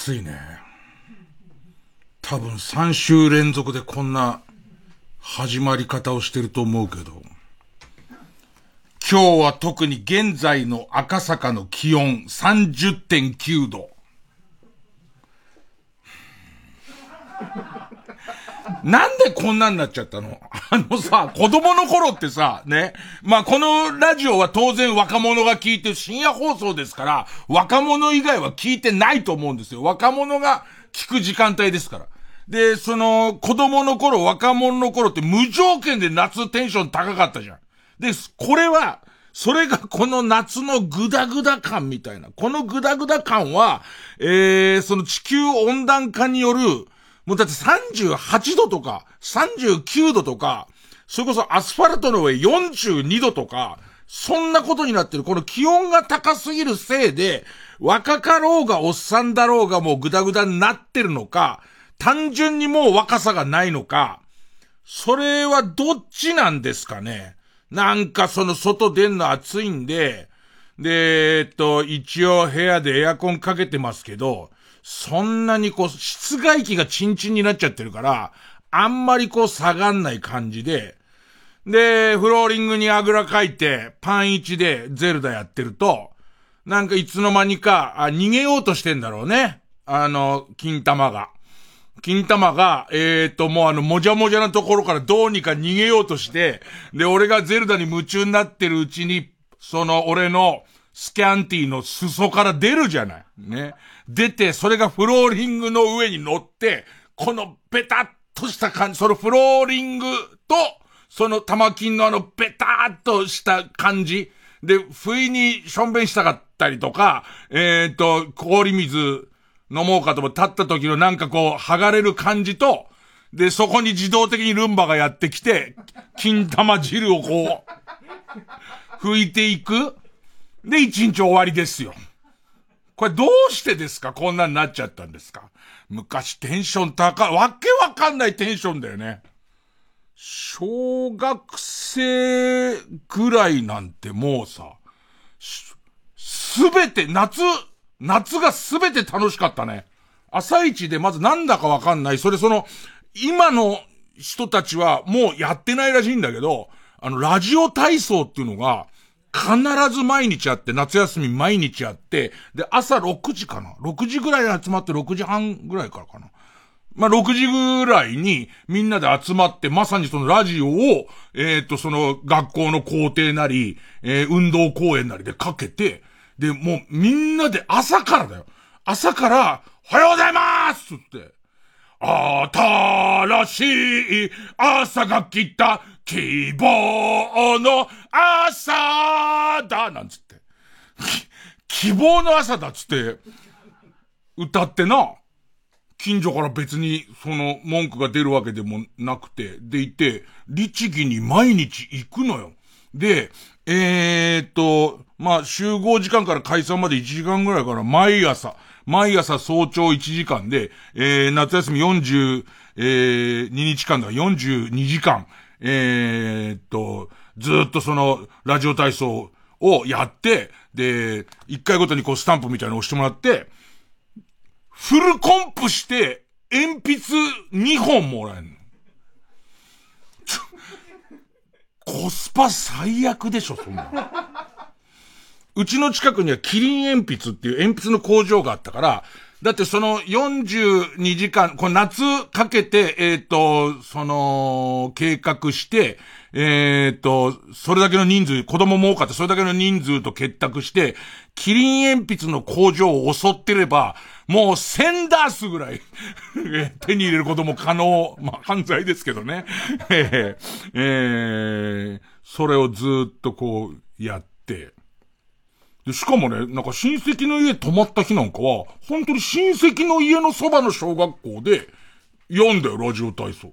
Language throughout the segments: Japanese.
暑いね。多分3週連続でこんな始まり方をしてると思うけど。今日は特に現在の赤坂の気温30.9度。なんでこんなになっちゃったの？あのさ、子供の頃ってさ、ね。まあ、このラジオは当然若者が聞いて深夜放送ですから、若者以外は聞いてないと思うんですよ。若者が聞く時間帯ですから。で、その、子供の頃、若者の頃って無条件で夏テンション高かったじゃん。で、これは、それがこの夏のグダグダ感みたいな。このグダグダ感は、えー、その地球温暖化による、もうだって38度とか、39度とか、それこそアスファルトの上42度とか、そんなことになってる。この気温が高すぎるせいで、若かろうがおっさんだろうがもうグダグダになってるのか、単純にもう若さがないのか、それはどっちなんですかね。なんかその外出んの暑いんで、で、えっと、一応部屋でエアコンかけてますけど、そんなにこう、室外機がチンチンになっちゃってるから、あんまりこう下がんない感じで、で、フローリングにあぐらかいて、パン1でゼルダやってると、なんかいつの間にか、あ、逃げようとしてんだろうね。あの、金玉が。金玉が、えーと、もうあの、もじゃもじゃなところからどうにか逃げようとして、で、俺がゼルダに夢中になってるうちに、その、俺の、スキャンティーの裾から出るじゃない。ね。出て、それがフローリングの上に乗って、このベタっとした感じ、そのフローリングと、その玉金のあのベタっとした感じ。で、不意にしょんべんしたかったりとか、えっ、ー、と、氷水飲もうかとも立った時のなんかこう、剥がれる感じと、で、そこに自動的にルンバがやってきて、金玉汁をこう、拭いていく。で、一日終わりですよ。これどうしてですか？こんなになっちゃったんですか？昔テンション高い、わけわかんないテンションだよね。小学生ぐらいなんてもうさ、すべて夏、夏がすべて楽しかったね。朝一でまずなんだかわかんない。それその、今の人たちはもうやってないらしいんだけど、あの、ラジオ体操っていうのが、必ず毎日あって、夏休み毎日あって、で、朝6時かな ?6 時ぐらいに集まって6時半ぐらいからかな。まあ、6時ぐらいにみんなで集まって、まさにそのラジオを、えっ、と、その学校の校庭なり、えー、運動公園なりでかけて、で、もうみんなで朝からだよ。朝から、おはようございますって。新しい朝が来た希望の朝だなんつって。希望の朝だっつって、歌ってな、近所から別にその文句が出るわけでもなくて、でいて、律儀に毎日行くのよ。で、えー、っと、まあ、集合時間から解散まで1時間ぐらいから毎朝、毎朝早朝1時間で、えー、夏休み42、えー、日間だ、42時間、えー、っと、ずっとその、ラジオ体操をやって、で、1回ごとにこうスタンプみたいなの押してもらって、フルコンプして、鉛筆2本もらえる。コスパ最悪でしょ、そんな。うちの近くにはキリン鉛筆っていう鉛筆の工場があったから、だってその42時間、この夏かけて、えっ、ー、と、その、計画して、えっ、ー、と、それだけの人数、子供も多かった、それだけの人数と結託して、キリン鉛筆の工場を襲ってれば、もう1000ダースぐらい手に入れることも可能。まあ、犯罪ですけどね。えー、えー、それをずっとこう、やって、で、しかもね、なんか親戚の家泊まった日なんかは、本当に親戚の家のそばの小学校で、読んだよ、ラジオ体操。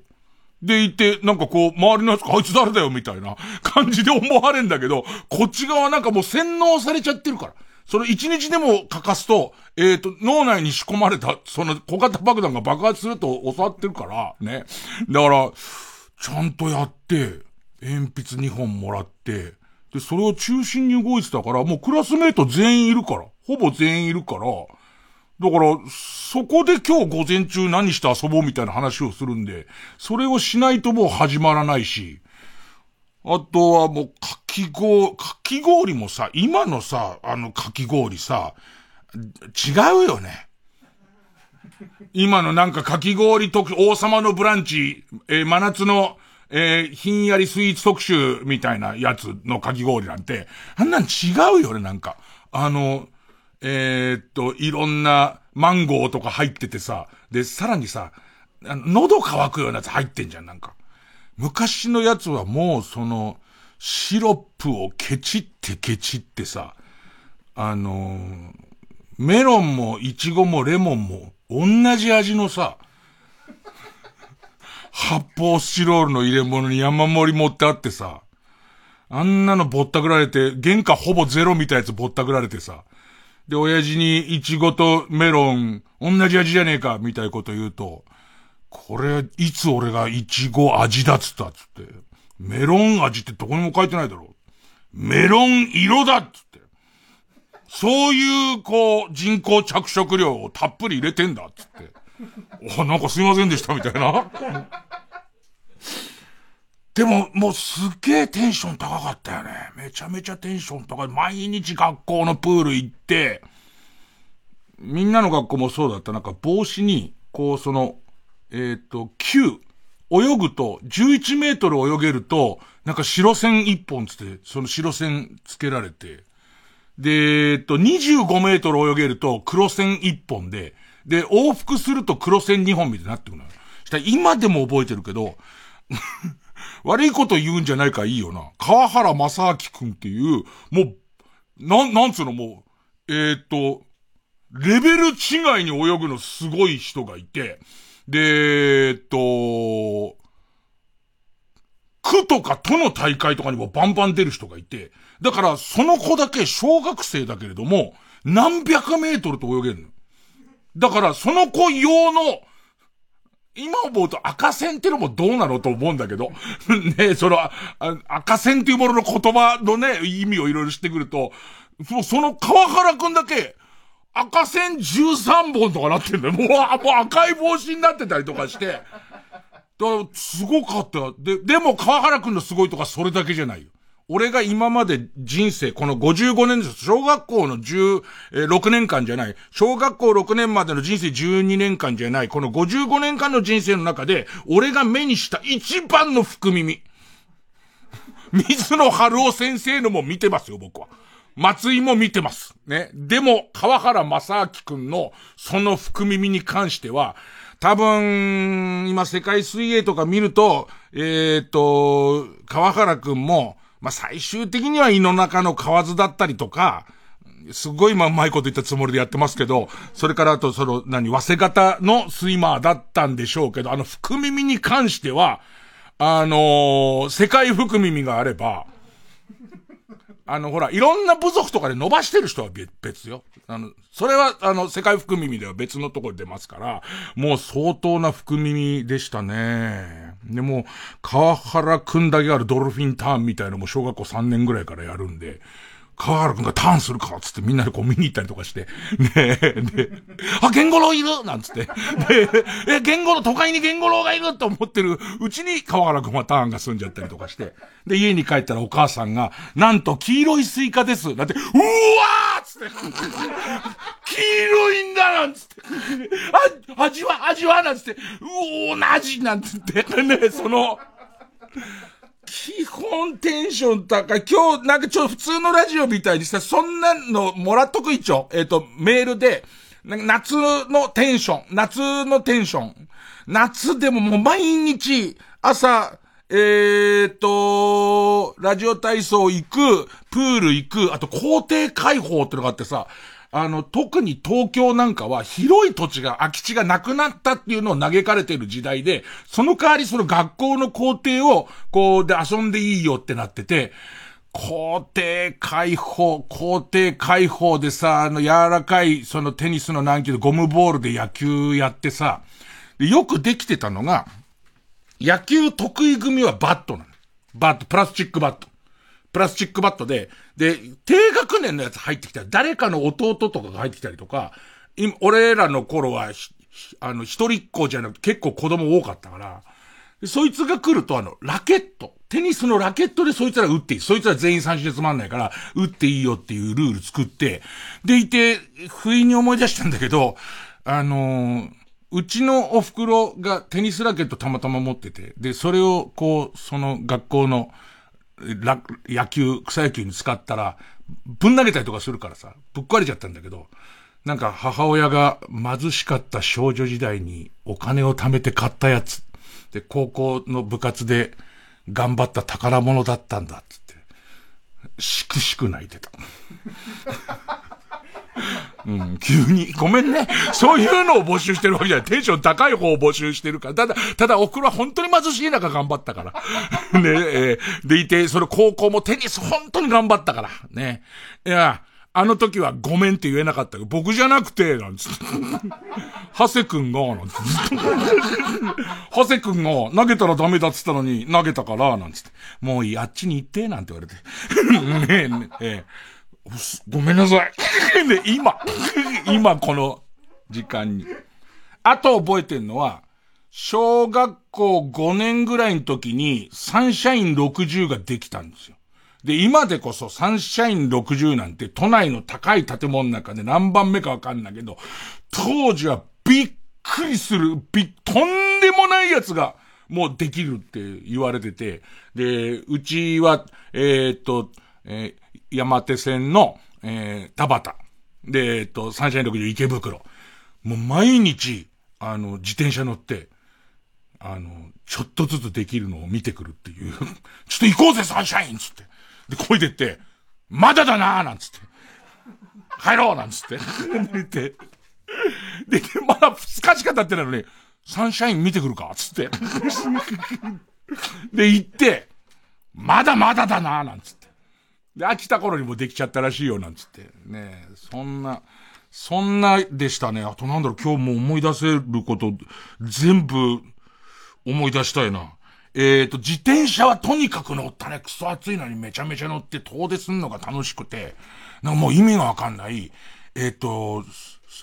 でいて、なんかこう、周りのやつあいつ誰だよ、みたいな感じで思われんだけど、こっち側なんかもう洗脳されちゃってるから。その一日でも欠かすと、えっ、ー、と、脳内に仕込まれた、その小型爆弾が爆発すると教わってるから、ね。だから、ちゃんとやって、鉛筆2本もらって、で、それを中心に動いてたから、もうクラスメイト全員いるから、ほぼ全員いるから、だから、そこで今日午前中何して遊ぼうみたいな話をするんで、それをしないともう始まらないし、あとはもう、かき氷、かき氷もさ、今のさ、あのかき氷さ、違うよね。今のなんかかき氷特、王様のブランチ、えー、真夏の、えー、ひんやりスイーツ特集みたいなやつのかき氷なんて、あんなん違うよね、なんか。あの、えー、っと、いろんなマンゴーとか入っててさ、で、さらにさ、喉乾くようなやつ入ってんじゃん、なんか。昔のやつはもうその、シロップをケチってケチってさ、あのー、メロンもイチゴもレモンも同じ味のさ、発泡スチロールの入れ物に山盛り持ってあってさ、あんなのぼったくられて、原価ほぼゼロみたいなやつぼったくられてさ、で、親父にイチゴとメロン、同じ味じゃねえか、みたいなこと言うと、これ、いつ俺がイチゴ味だっつったっつって、メロン味ってどこにも書いてないだろ。メロン色だっつって。そういう、こう、人工着色料をたっぷり入れてんだっつって。お、なんかすいませんでした、みたいな。でも、もうすっげえテンション高かったよね。めちゃめちゃテンション高い。毎日学校のプール行って、みんなの学校もそうだった。なんか帽子に、こうその、えっ、ー、と、9、泳ぐと、11メートル泳げると、なんか白線1本つって、その白線つけられて、で、えっと、25メートル泳げると黒線1本で、で、往復すると黒線2本みたいになってくるのよ。したら今でも覚えてるけど、悪いこと言うんじゃないかいいよな。川原正明くんっていう、もう、なん、なんつうのもう、えー、っと、レベル違いに泳ぐのすごい人がいて、で、えっと、区とか都の大会とかにもバンバン出る人がいて、だからその子だけ小学生だけれども、何百メートルと泳げるの。だからその子用の今思うと赤線ってのもどうなのと思うんだけど、ねその、赤線っていうものの言葉のね、意味をいろいろしてくると、もうその川原くんだけ、赤線13本とかなってんだよ。もう、もう赤い帽子になってたりとかして。だからすごかった。で、でも川原くんのすごいとかそれだけじゃないよ。俺が今まで人生、この55年です。小学校の16年間じゃない。小学校6年までの人生12年間じゃない。この55年間の人生の中で、俺が目にした一番の福耳。水野春夫先生のも見てますよ、僕は。松井も見てます。ね。でも、川原正明くんの、その福耳に関しては、多分、今世界水泳とか見ると、えっ、ー、と、川原くんも、まあ、最終的には胃の中の蛙だったりとか、すごいまあうまいこと言ったつもりでやってますけど、それからあとその、何、早稲方のスイマーだったんでしょうけど、あの、福耳に関しては、あのー、世界福耳があれば、あの、ほら、いろんな部族とかで伸ばしてる人は別よ。あの、それは、あの、世界福耳では別のところで出ますから、もう相当な福耳でしたね。でも、川原くんだけあるドルフィンターンみたいなのも小学校3年ぐらいからやるんで、川原くんがターンするかつってみんなでこう見に行ったりとかして、ねえ、で、あ、ゲンゴロウいる！なんつって、で、え、ゲンゴロウ、都会にゲンゴロウがいると思ってるうちに川原くんはターンが済んじゃったりとかして、で、家に帰ったらお母さんが、なんと黄色いスイカです。なんて、うわーつって、黄色いんだなんつって、あ、味は、味は？なんつって、うお同じ！なんつって、ね、その、基本テンション高い。今日、なんかちょっと普通のラジオみたいにさ、そんなのもらっとく一応。えっ、ー、と、メールで、夏のテンション、夏のテンション。夏でももう毎日、朝、えーと、ラジオ体操行く、プール行く、あと校庭開放ってのがあってさ、あの、特に東京なんかは広い土地が、空き地がなくなったっていうのを嘆かれてる時代で、その代わりその学校の校庭を、こう、で遊んでいいよってなってて、校庭開放、校庭開放でさ、あの柔らかい、そのテニスの軟球でゴムボールで野球やってさ、よくできてたのが、野球得意組はバットなの。バット、プラスチックバット。プラスチックバットで、で、低学年のやつ入ってきたら、誰かの弟とかが入ってきたりとか、今俺らの頃は、あの、一人っ子じゃなくて結構子供多かったから、そいつが来るとあの、ラケット。テニスのラケットでそいつら打っていい。そいつら全員三振でつまんないから、打っていいよっていうルール作って、でいて、不意に思い出したんだけど、あのー、うちのお袋がテニスラケットたまたま持ってて、で、それをこう、その学校の、野球、草野球に使ったら、ぶん投げたりとかするからさ、ぶっ壊れちゃったんだけど、なんか母親が貧しかった少女時代にお金を貯めて買ったやつ。で、高校の部活で頑張った宝物だったんだっつって、しくしく泣いてた。うん、急に。ごめんね。そういうのを募集してるわけじゃない。テンション高い方を募集してるから。ただ、ただ、おふくろは本当に貧しい中頑張ったから。ねえー、でいて、それ高校もテニス本当に頑張ったから。ね。いや、あの時はごめんって言えなかったけど、僕じゃなくて、なんつって。ハセ君が、なんつって。ハセ君が投げたらダメだっつったのに投げたから、なんつって。もういい、あっちに行って、なんて言われて。ねえ、ねえ。ごめんなさい。で、今、今この時間に。あと覚えてんのは、小学校5年ぐらいの時にサンシャイン60ができたんですよ。で、今でこそサンシャイン60なんて都内の高い建物の中で何番目かわかんないけど、当時はびっくりする、び、とんでもないやつがもうできるって言われてて、で、うちは、えー、っと、えー、山手線の、えー、田畑。で、え、っと、サンシャイン60池袋。もう毎日、あの、自転車乗って、あの、ちょっとずつできるのを見てくるっていう。ちょっと行こうぜ、サンシャインつって。で、こいでって、まだだなーなんつって。帰ろうなんつって。言って。で、まだ2日しか経ってないのに、サンシャイン見てくるかつって。で、行って、まだまだだなーなんつって。で、飽きた頃にもできちゃったらしいよ、なんつって。ねそんな、そんなでしたね。あとなんだろう、今日も思い出せること、全部、思い出したいな。えっ、ー、と、自転車はとにかく乗ったね。クソ暑いのにめちゃめちゃ乗って遠出すんのが楽しくて、なんかもう意味がわかんない。えっ、ー、と、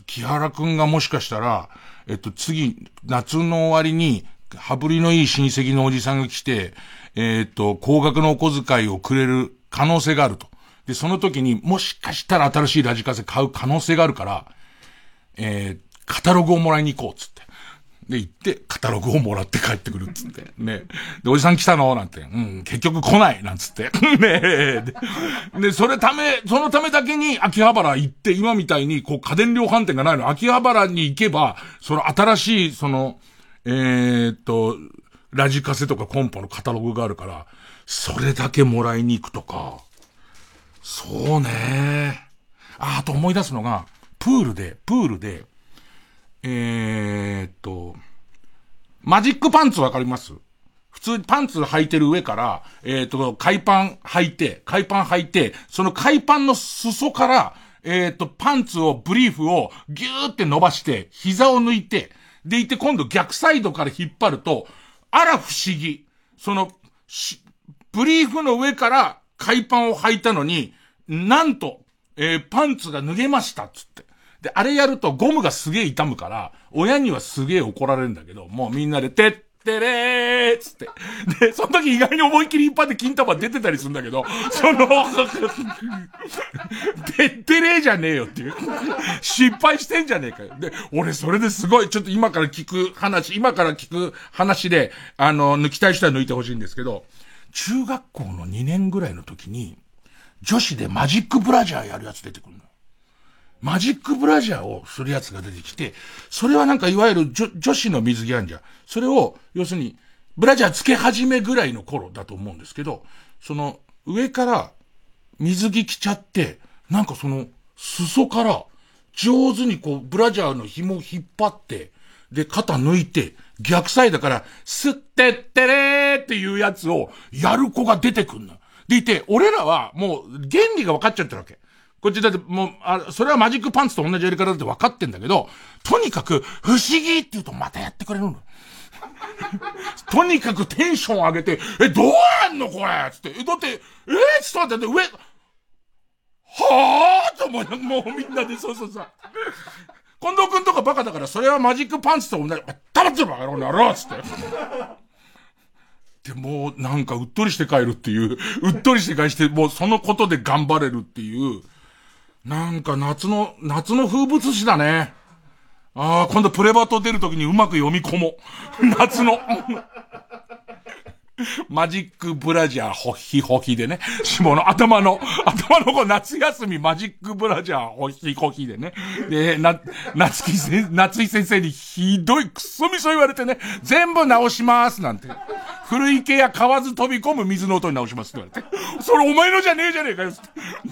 木原くんがもしかしたら、えっ、ー、と、次、夏の終わりに、羽振りのいい親戚のおじさんが来て、えっ、と、高額のお小遣いをくれる可能性があると。で、その時にもしかしたら新しいラジカセ買う可能性があるから、えー、カタログをもらいに行こう、つって。で、行って、カタログをもらって帰ってくるつって。ね。で、おじさん来たの？なんて。うん、結局来ないなんつって。ねで、で、それため、そのためだけに秋葉原行って、今みたいに、こう、家電量販店がないの。秋葉原に行けば、その新しい、その、えー、っと、ラジカセとかコンポのカタログがあるから、それだけもらいに行くとか。そうね。あ、あと思い出すのが、プールで、プールで、えー、っと、マジックパンツわかります？普通にパンツ履いてる上から、えー、っと、海パン履いて、海パン履いて、その海パンの裾から、えー、っと、パンツを、ブリーフをギューって伸ばして、膝を抜いて、でいて今度逆サイドから引っ張ると、あら不思議。その、しブリーフの上から海パンを履いたのに、なんと、えー、パンツが脱げましたっつって。で、あれやるとゴムがすげえ痛むから、親にはすげえ怒られるんだけど、もうみんなで、てってれーつって。で、その時意外に思いっきり一発で金玉出てたりするんだけど、その、てってれーじゃねえよっていう。失敗してんじゃねえかよ。で、俺それですごい、ちょっと今から聞く話、今から聞く話で、あの、抜きたい人は抜いてほしいんですけど、中学校の2年ぐらいの時に、女子でマジックブラジャーやるやつ出てくるの。マジックブラジャーをするやつが出てきて、それはなんかいわゆる女女子の水着あんじゃん。それを、要するに、ブラジャーつけ始めぐらいの頃だと思うんですけど、その、上から水着着ちゃって、なんかその、裾から上手にこう、ブラジャーの紐を引っ張って、で、肩抜いて、逆サイドから、すってってれーっていうやつをやる子が出てくんの。でいて、俺らはもう原理が分かっちゃってるわけ。こっちだってもう、あ、それはマジックパンツと同じやり方だって分かってんだけど、とにかく、不思議って言うとまたやってくれるの。とにかくテンション上げて、え、どうやんのこれ？つって。え、だって、え？ー、ちょっと待って、上、はぁ？と思うもうみんなで、そうそうそう。近藤くんとかバカだから、それはマジックパンチと同じ。黙ってろバカ野郎つって。で、もうなんかうっとりして帰るっていう、うっとりして帰して、もうそのことで頑張れるっていう、なんか夏の、夏の風物詩だね。ああ、今度プレバト出るときにうまく読み込もう。夏の。マジックブラジャーホッヒホヒでね。下の頭の、頭の子夏休みマジックブラジャーホッヒホヒでね。で、な、夏木先夏井先生にひどいクソみそ言われてね、全部直しますなんて。古池や買わず飛び込む水の音に直しますって言われて。それお前のじゃねえじゃねえかよ。で、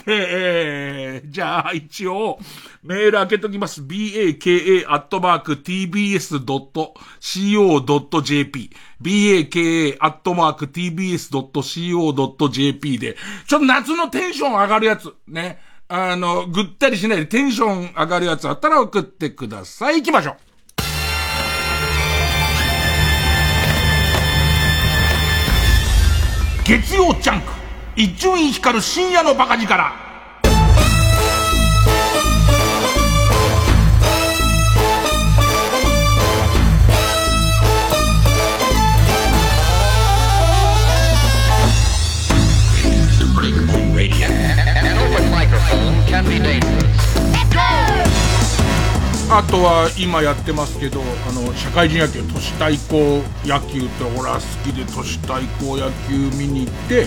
えー、じゃあ一応、メール開けときます。baka.tbs.co.jp baka.tbs.co.jp で、ちょっと夏のテンション上がるやつ、ね。あの、ぐったりしないでテンション上がるやつあったら送ってください。行きましょう。月曜ジャンク一順位光る深夜のバカ力あとは今やってますけど、あの、社会人野球、都市対抗野球って俺は好きで都市対抗野球見に行って、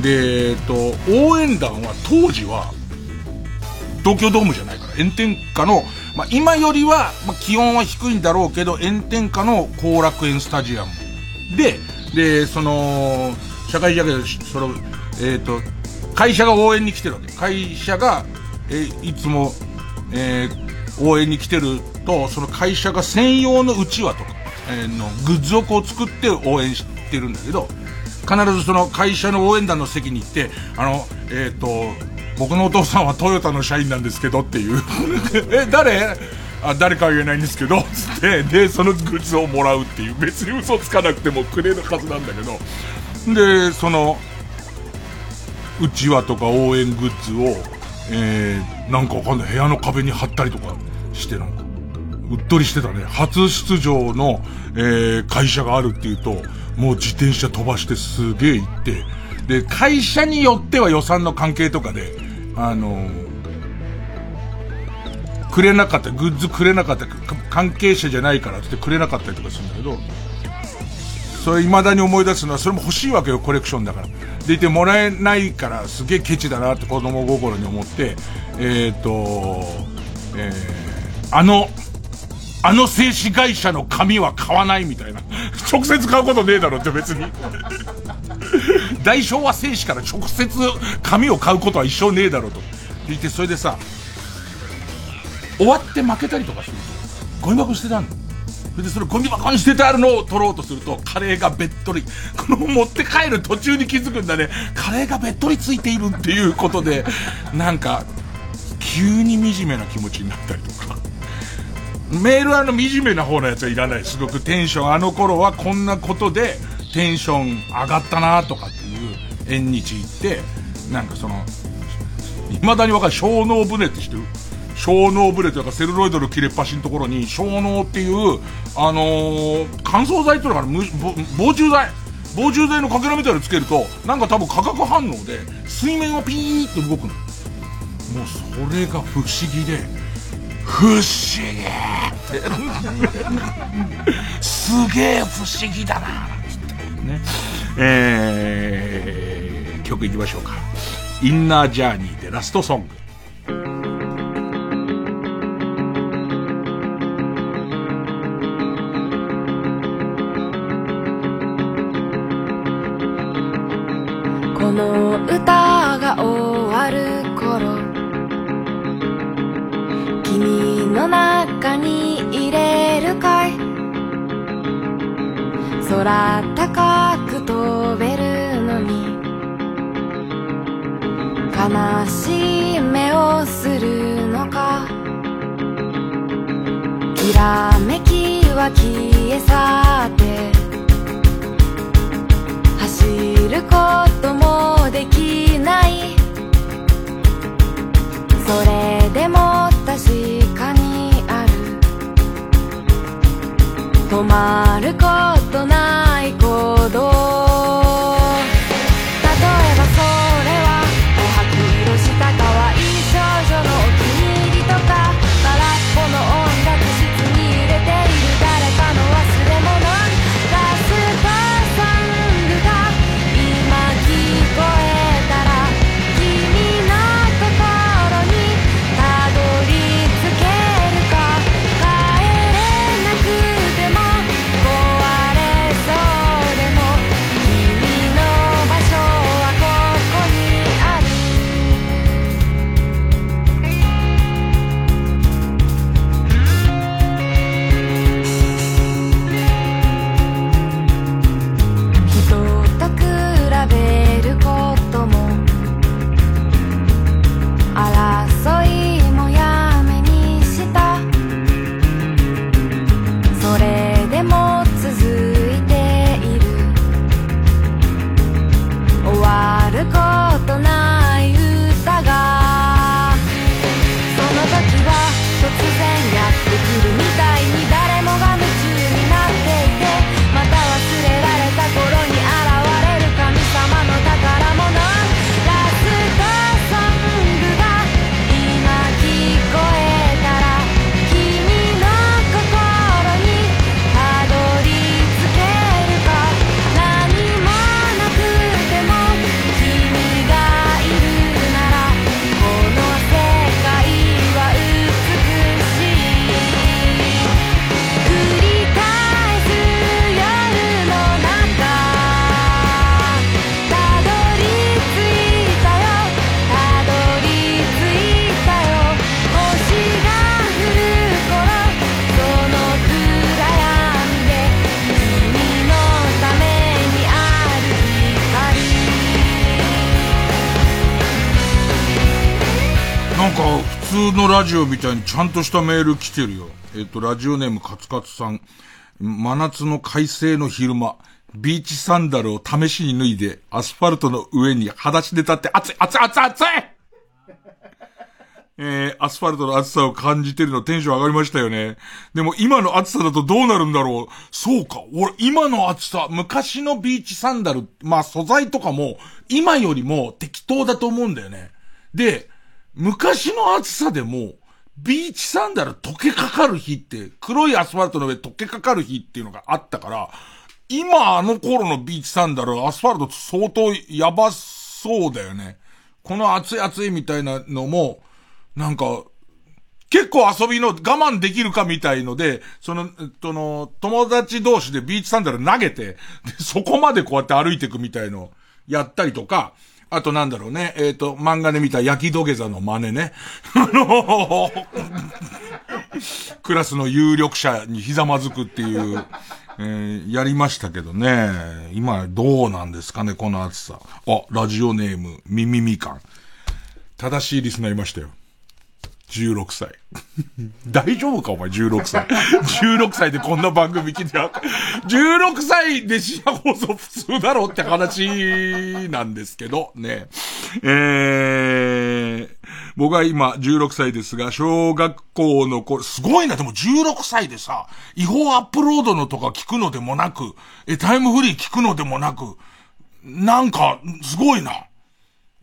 で、えっと、応援団は当時は、東京ドームじゃないから、炎天下の、まあ、今よりは、まあ、気温は低いんだろうけど、炎天下の後楽園スタジアム。で、で、その、社会人野球、その、えっ、と、会社が応援に来てるわけ。会社が、えいつも、えー、応援に来てると、その会社が専用のうちわとか、えー、のグッズをこう作って応援してるんだけど、必ずその会社の応援団の席に行って、あの、えっ、ー、と、僕のお父さんはトヨタの社員なんですけどっていう。え、誰？あ、誰かは言えないんですけど、つって、で、そのグッズをもらうっていう、別に嘘つかなくてもくれるはずなんだけど、で、その、うちわとか応援グッズを、えー、なんかわかんない、部屋の壁に貼ったりとかしてなんか、うっとりしてたね。初出場の、えー、会社があるっていうと、もう自転車飛ばしてすげえ行って、で、会社によっては予算の関係とかで、あのー、くれなかった、グッズくれなかった、関係者じゃないからってくれなかったりとかするんだけど、それ未だに思い出すのは、それも欲しいわけよ、コレクションだから。でいてもらえないから、すげえケチだなって子供心に思って、えっ、ー、と、えーあの、あの製紙会社の紙は買わないみたいな。直接買うことねえだろって別に。大昭和製紙から直接紙を買うことは一生ねえだろと。言って、それでさ、終わって負けたりとかすると、ゴミ箱捨てたんだ。それでそれゴミ箱に捨ててあるのを取ろうとすると、カレーがべっとり、この持って帰る途中に気づくんだね。カレーがべっとりついているっていうことで、なんか、急に惨めな気持ちになったりとか。メールはあの惨めな方のやつはいらない。すごくテンション、あの頃はこんなことでテンション上がったなとかっていう縁日行って、なんかその、未だにわかる小脳船って知ってる？小脳ブレというかセルロイドの切れっ端のところに小脳っていう、あのー、乾燥剤っていうのかな防虫剤。防虫剤のかけらみたいのつけると、なんか多分化学反応で、水面がピーって動くの。もうそれが不思議で、不思議って すげえ不思議だな。ね。えー、曲いきましょうか。インナージャーニーでラストソング。の歌が終わる君の中に入れるかい？空高く飛べるのに悲しい目をするのか？きらめきは消え去って走るともできない。それでも確かにある。止まることない行動。通のラジオみたいにちゃんとしたメール来てるよ。えっ、と、ラジオネームカツカツさん。真夏の快晴の昼間、ビーチサンダルを試しに脱いで、アスファルトの上に裸足で立って、熱い熱い熱い熱い えー、アスファルトの暑さを感じてるのテンション上がりましたよね。でも今の暑さだとどうなるんだろう。そうか。俺、今の暑さ、昔のビーチサンダル、まあ素材とかも、今よりも適当だと思うんだよね。で、昔の暑さでも、ビーチサンダル溶けかかる日って、黒いアスファルトの上溶けかかる日っていうのがあったから、今あの頃のビーチサンダル、アスファルト相当やばそうだよね。この暑い暑いみたいなのも、なんか、結構遊びの我慢できるかみたいので、その、えっとの、友達同士でビーチサンダル投げて、そこまでこうやって歩いていくみたいのやったりとか、あとなんだろうね、えっ、と、漫画で見た焼き土下座の真似ね。あの クラスの有力者にひざまずくっていう、えーやりましたけどね。今どうなんですかね、この暑さ。あ、ラジオネーム、みみみかん。正しいリスナーいましたよ。16歳。大丈夫かお前16歳。16歳でこんな番組聞いてや、16歳で深夜放送普通だろって話なんですけど、ね。えー、僕は今16歳ですが、小学校の頃、すごいな、でも16歳でさ、違法アップロードのとか聞くのでもなく、え、タイムフリー聞くのでもなく、なんか、すごいな。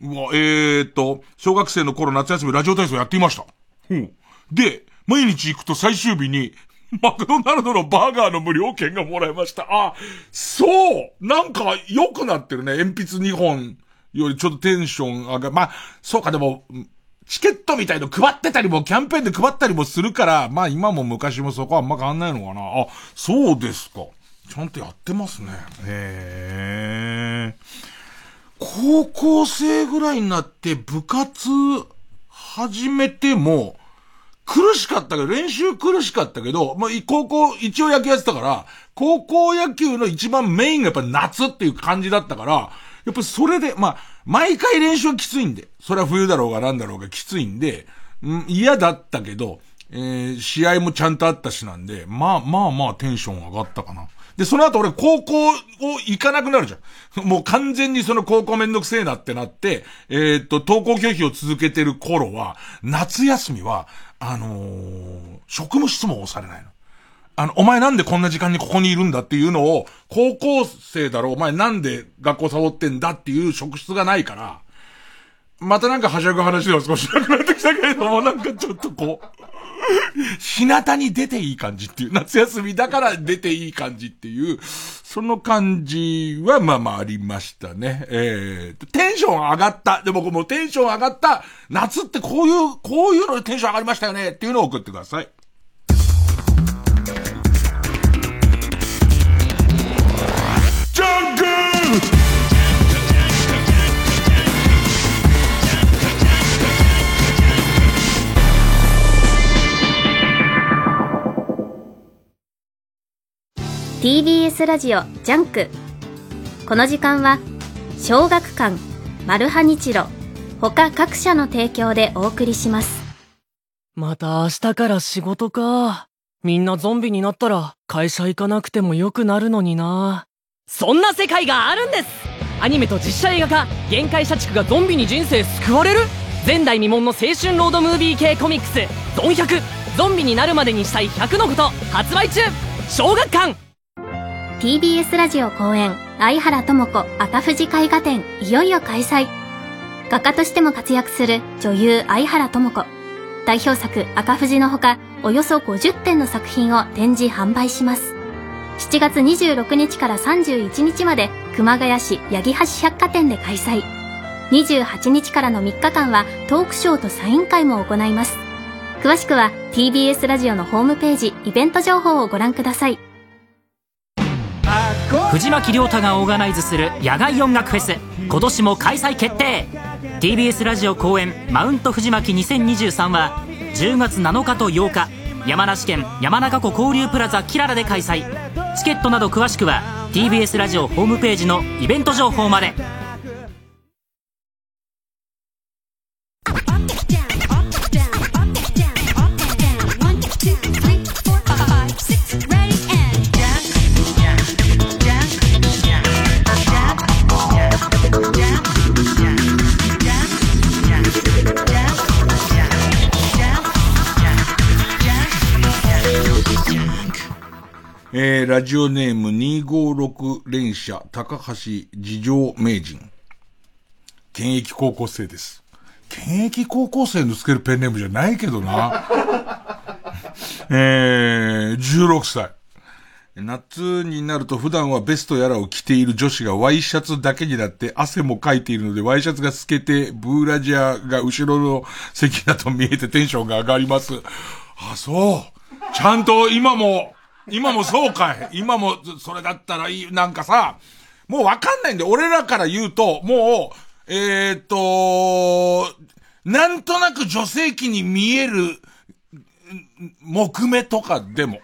うわ、えーっと、小学生の頃夏休みラジオ体操やっていました。ほう。で、毎日行くと最終日に、マクドナルドのバーガーの無料券がもらえました。あ、そうなんか良くなってるね。鉛筆2本よりちょっとテンション上が、まあ、そうかでも、チケットみたいの配ってたりも、キャンペーンで配ったりもするから、まあ今も昔もそこはあんま変わんないのかな。あ、そうですか。ちゃんとやってますね。へー。高校生ぐらいになって部活始めても、苦しかったけど、練習苦しかったけど、まあ、高校、一応野球やってたから、高校野球の一番メインがやっぱ夏っていう感じだったから、やっぱそれで、まあ、毎回練習はきついんで、それは冬だろうがなんだろうがきついんで、うん嫌だったけど、えー試合もちゃんとあったしなんで、まあまあまあテンション上がったかな。で、その後俺高校を行かなくなるじゃん。もう完全にその高校めんどくせえなってなって、えーっと、登校拒否を続けてる頃は、夏休みは、あのー職務質問をされないの。あの、お前なんでこんな時間にここにいるんだっていうのを、高校生だろ、お前なんで学校サボってんだっていう職質がないから、またなんかはしゃぐ話では少しなくなってきたけれども、なんかちょっとこう、日向に出ていい感じっていう、夏休みだから出ていい感じっていう、その感じはまあまあありましたね。えー、テンション上がった。でももテンション上がった。夏ってこういう、こういうのでテンション上がりましたよねっていうのを送ってください。TBS ラジオジャンク。この時間は小学館マルハニチロ他各社の提供でお送りします。また明日から仕事か。みんなゾンビになったら会社行かなくてもよくなるのにな。そんな世界があるんです！アニメと実写映画化限界社畜がゾンビに人生救われる？前代未聞の青春ロードムービー系コミックス「ゾン100ゾンビになるまでにしたい100のこと」発売中！小学館！TBS ラジオ公演相原智子赤富士絵画展いよいよ開催。画家としても活躍する女優相原智子。代表作赤富士のほかおよそ50点の作品を展示販売します。7月26日から31日まで熊谷市八木橋百貨店で開催。28日からの3日間はトークショーとサイン会も行います。詳しくは TBS ラジオのホームページイベント情報をご覧ください。藤巻亮太がオーガナイズする野外音楽フェス。今年も開催決定。TBS ラジオ公演マウント藤巻2023は10月7日と8日山梨県山中湖交流プラザキララで開催。チケットなど詳しくは TBS ラジオホームページのイベント情報まで。えー、ラジオネーム256連射高橋事情名人。現役高校生です。現役高校生のつけるペンネームじゃないけどな。えー、16歳。夏になると普段はベストやらを着ている女子がワイシャツだけになって汗もかいているのでワイシャツが透けてブーラジャーが後ろの席だと見えてテンションが上がります。あ、そう。ちゃんと今も今もそうかい。今も、それだったらいい。なんかさ、もうわかんないんで、俺らから言うと、もう、えー、っと、なんとなく女性器に見える、木目とかでも、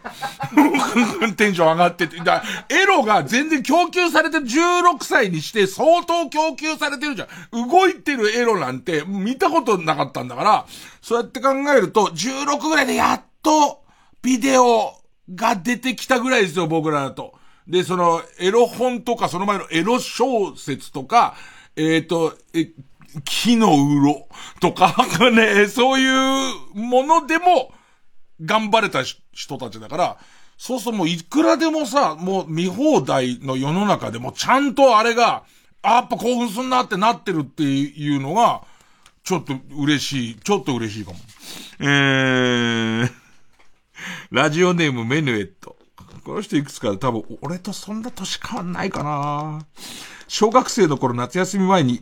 テンション上がってて、だエロが全然供給されて16歳にして相当供給されてるじゃん。動いてるエロなんて見たことなかったんだから、そうやって考えると、16ぐらいでやっと、ビデオ、が出てきたぐらいですよ、僕らだと。で、その、エロ本とか、その前のエロ小説とか、えっ、ー、と、え、木の鱗とか、ね、そういうものでも、頑張れた人たちだから、そうそうもういくらでもさ、もう見放題の世の中でもちゃんとあれが、あ、やっぱ興奮すんなってなってるっていうのが、ちょっと嬉しい、ちょっと嬉しいかも。えー、ラジオネームメヌエット。この人いくつか多分、俺とそんな年変わんないかな小学生の頃夏休み前に、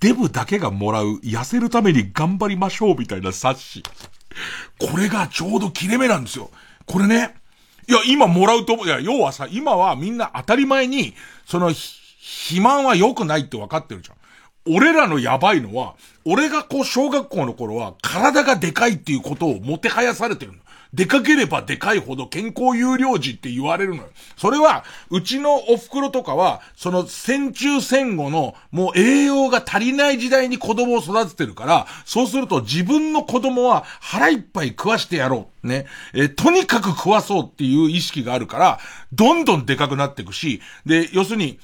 デブだけがもらう、痩せるために頑張りましょうみたいな冊子。これがちょうど切れ目なんですよ。これね、いや、今もらうと思う。いや、要はさ、今はみんな当たり前に、その、肥満は良くないって分かってるじゃん。俺らのやばいのは、俺がこう小学校の頃は体がでかいっていうことをもてはやされてるの。でかければでかいほど健康有料児って言われるのよ。それは、うちのお袋とかは、その戦中戦後の、もう栄養が足りない時代に子供を育ててるから、そうすると自分の子供は腹いっぱい食わしてやろう。ね。えとにかく食わそうっていう意識があるから、どんどんでかくなっていくし、で、要するに、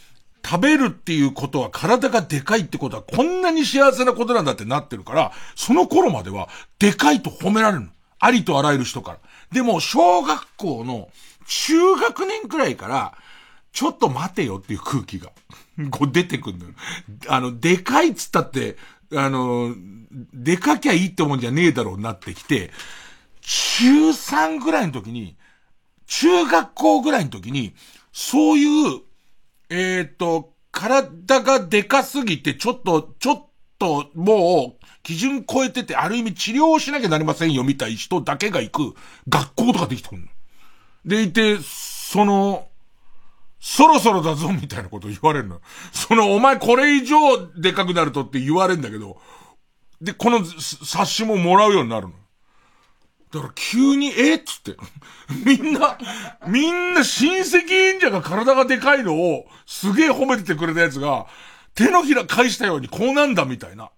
食べるっていうことは体がでかいってことはこんなに幸せなことなんだってなってるから、その頃まではでかいと褒められるの。ありとあらゆる人から。でも、小学校の中学年くらいから、ちょっと待てよっていう空気が、こう出てくるのよ。あの、でかいっつったって、あの、でかきゃいいってもんじゃねえだろうなってきて、中3ぐらいの時に、中学校ぐらいの時に、そういう、えっ、ー、と、体がでかすぎて、ちょっと、ちょっと、もう、基準超えてて、ある意味治療をしなきゃなりませんよ、みたい人だけが行く学校とかできてくるの。でいて、その、そろそろだぞ、みたいなこと言われるの。その、お前これ以上でかくなるとって言われるんだけど、で、この冊子ももらうようになるの。だから急に、えっつって。みんな、みんな親戚演者が体がでかいのをすげえ褒めててくれたやつが、手のひら返したようにこうなんだみたいな。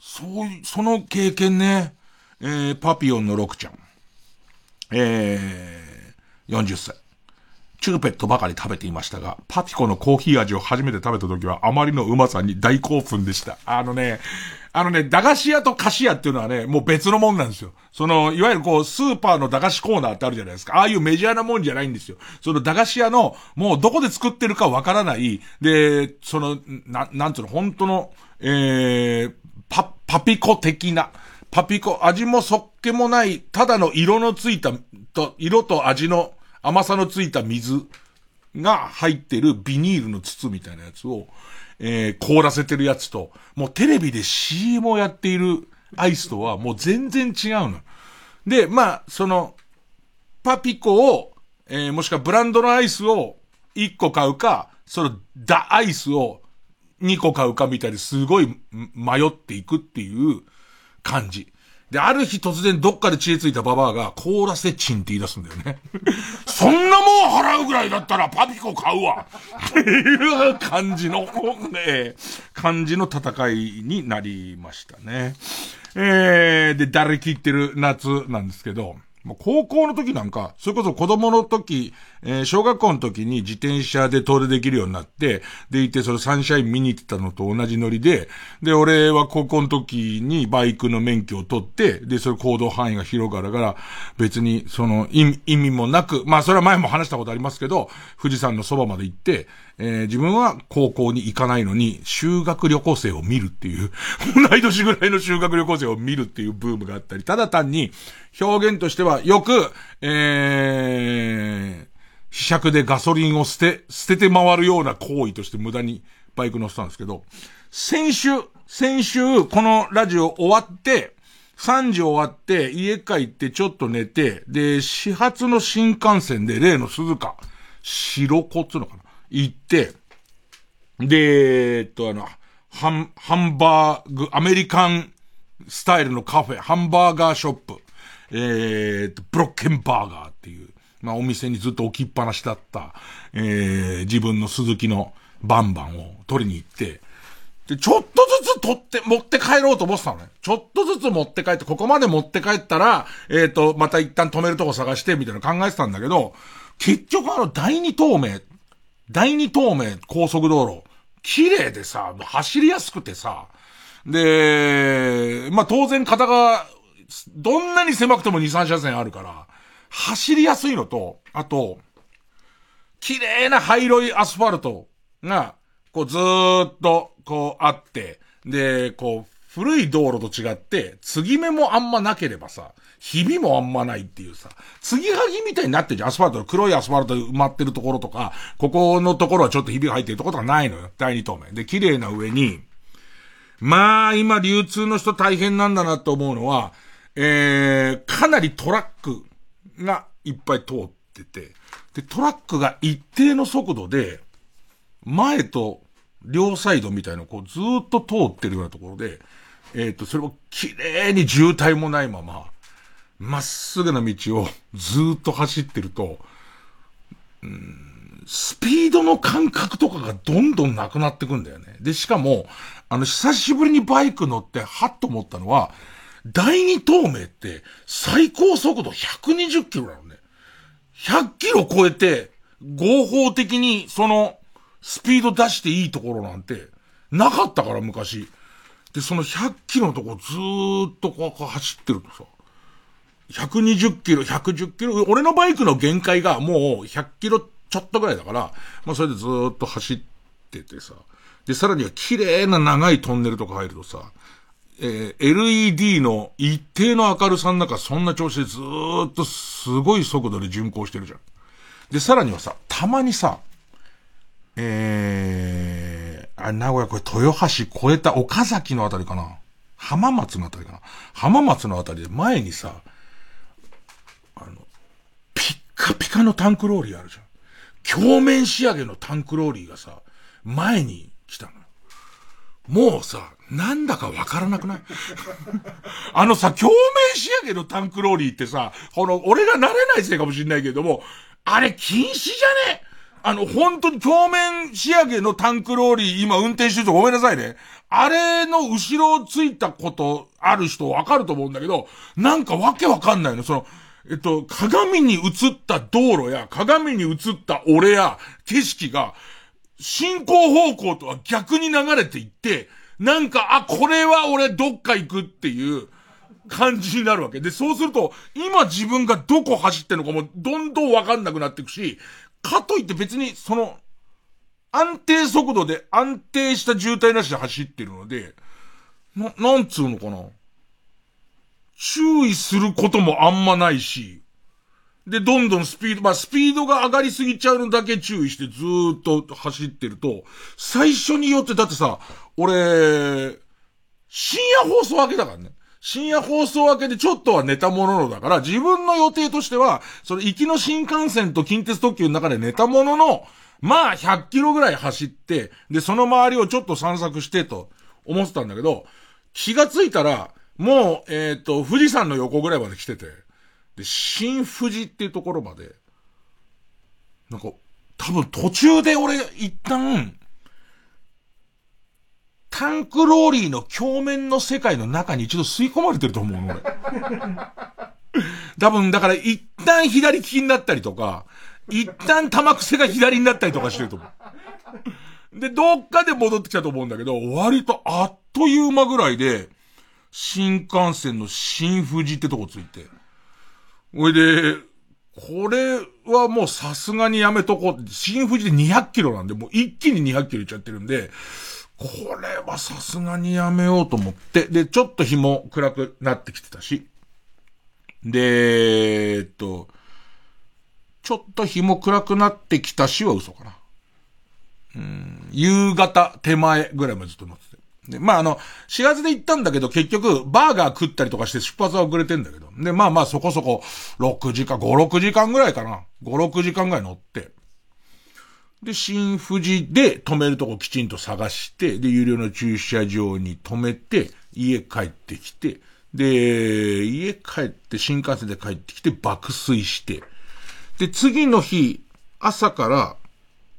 そういう、その経験ね。えー、パピオンのロクちゃん。えー、40歳。チューペットばかり食べていましたが、パピコのコーヒー味を初めて食べた時はあまりのうまさに大興奮でした。あのね、あのね、駄菓子屋と菓子屋っていうのはね、もう別のもんなんですよ。その、いわゆるこう、スーパーの駄菓子コーナーってあるじゃないですか。ああいうメジャーなもんじゃないんですよ。その駄菓子屋の、もうどこで作ってるかわからない、で、その、な、なんつうの、本当の、えー、パ、パピコ的な、パピコ、味もそっけもない、ただの色のついた、と、色と味の甘さのついた水が入ってるビニールの筒みたいなやつを、えー、凍らせてるやつと、もうテレビで CM をやっているアイスとはもう全然違うの。で、まあ、その、パピコを、えー、もしくはブランドのアイスを1個買うか、その、ダアイスを2個買うかみたいですごい迷っていくっていう感じ。で、ある日突然どっかで知恵ついたババアが、凍らせチンって言い出すんだよね。そんなもん払うぐらいだったらパピコ買うわっていう感じの、ね、感じの戦いになりましたね。えー、で、誰切ってる夏なんですけど、高校の時なんか、それこそ子供の時、えー、小学校の時に自転車で遠出できるようになって、でいて、それサンシャイン見に行ってたのと同じノリで、で、俺は高校の時にバイクの免許を取って、で、それ行動範囲が広がるから、別に、その、意味もなく、まあ、それは前も話したことありますけど、富士山のそばまで行って、えー、自分は高校に行かないのに、修学旅行生を見るっていう、同い年ぐらいの修学旅行生を見るっていうブームがあったり、ただ単に、表現としてはよく、えー、飛尺でガソリンを捨て、捨てて回るような行為として無駄にバイク乗せたんですけど、先週、先週、このラジオ終わって、3時終わって、家帰ってちょっと寝て、で、始発の新幹線で例の鈴鹿、白子っつうのかな行って、で、えっと、あの、ハン、ハンバーグ、アメリカンスタイルのカフェ、ハンバーガーショップ、えー、っと、ブロッケンバーガーっていう、まあお店にずっと置きっぱなしだった、えー、自分の鈴木のバンバンを取りに行って、で、ちょっとずつ取って、持って帰ろうと思ってたのね。ちょっとずつ持って帰って、ここまで持って帰ったら、えっ、ー、と、また一旦止めるとこ探して、みたいな考えてたんだけど、結局あの第二透明、第二透明高速道路、綺麗でさ、走りやすくてさ、で、まあ、当然片側、どんなに狭くても2、3車線あるから、走りやすいのと、あと、綺麗な灰色いアスファルトが、こうずーっと、こうあって、で、こう、古い道路と違って、継ぎ目もあんまなければさ、ひびもあんまないっていうさ、継ぎはぎみたいになってるじゃん。アスファルト黒いアスファルト埋まってるところとか、ここのところはちょっとひびが入ってるところとかないのよ。第二透明。で、綺麗な上に、まあ、今流通の人大変なんだなと思うのは、えー、かなりトラックがいっぱい通ってて、で、トラックが一定の速度で、前と両サイドみたいなこうずっと通ってるようなところで、えっ、と、それを綺麗に渋滞もないまま、まっすぐな道を ずっと走ってると、うん、スピードの感覚とかがどんどんなくなってくんだよね。で、しかも、あの、久しぶりにバイク乗って、はっと思ったのは、第二透明って最高速度120キロなのね。100キロ超えて合法的にそのスピード出していいところなんてなかったから昔。で、その100キロのとこずーっとこう走ってるとさ、120キロ、110キロ、俺のバイクの限界がもう100キロちょっとぐらいだから、まあそれでずーっと走っててさ。で、さらには綺麗な長いトンネルとか入るとさ、えー、LED の一定の明るさの中、そんな調子でずーっとすごい速度で巡航してるじゃん。で、さらにはさ、たまにさ、えー、あ、名古屋これ豊橋越えた岡崎のあたりかな。浜松のあたりかな。浜松のあたりで前にさ、あの、ピッカピカのタンクローリーあるじゃん。鏡面仕上げのタンクローリーがさ、前に来たの。もうさ、なんだかわからなくない？あのさ、鏡面仕上げのタンクローリーってさ、この、俺が慣れないせいかもしんないけども、あれ禁止じゃね？あの、本当に鏡面仕上げのタンクローリー、今運転してる人ごめんなさいね。あれの後ろをついたことある人わかると思うんだけど、なんかわけわかんないの。その、えっと、鏡に映った道路や、鏡に映った俺や、景色が、進行方向とは逆に流れていって、なんか、あ、これは俺どっか行くっていう感じになるわけ。で、そうすると、今自分がどこ走ってんのかもどんどんわかんなくなっていくし、かといって別に、その、安定速度で安定した渋滞なしで走ってるので、な、なんつうのかな。注意することもあんまないし、で、どんどんスピード、まあ、スピードが上がりすぎちゃうのだけ注意してずーっと走ってると、最初によって、だってさ、俺、深夜放送明けだからね。深夜放送明けでちょっとは寝たもののだから、自分の予定としては、その行きの新幹線と近鉄特急の中で寝たものの、まあ100キロぐらい走って、で、その周りをちょっと散策してと思ってたんだけど、気がついたら、もう、えっ、ー、と、富士山の横ぐらいまで来てて、で、新富士っていうところまで、なんか、多分途中で俺、一旦、タンクローリーの鏡面の世界の中に一度吸い込まれてると思うの、俺。多分、だから一旦左利きになったりとか、一旦玉癖が左になったりとかしてると思う。で、どっかで戻ってきたと思うんだけど、割とあっという間ぐらいで、新幹線の新富士ってとこついて。ほいで、これはもうさすがにやめとこう。新富士で200キロなんで、もう一気に200キロいっちゃってるんで、これはさすがにやめようと思って、で、ちょっと日も暗くなってきてたし、で、えっと、ちょっと日も暗くなってきたしは嘘かな。うん、夕方手前ぐらいまでずっと乗ってて。で、まああの、4月で行ったんだけど、結局、バーガー食ったりとかして出発は遅れてんだけど。で、まあまあそこそこ、6時間、5、6時間ぐらいかな。5、6時間ぐらい乗って。で、新富士で止めるとこきちんと探して、で、有料の駐車場に止めて、家帰ってきて、で、家帰って新幹線で帰ってきて爆睡して、で、次の日、朝から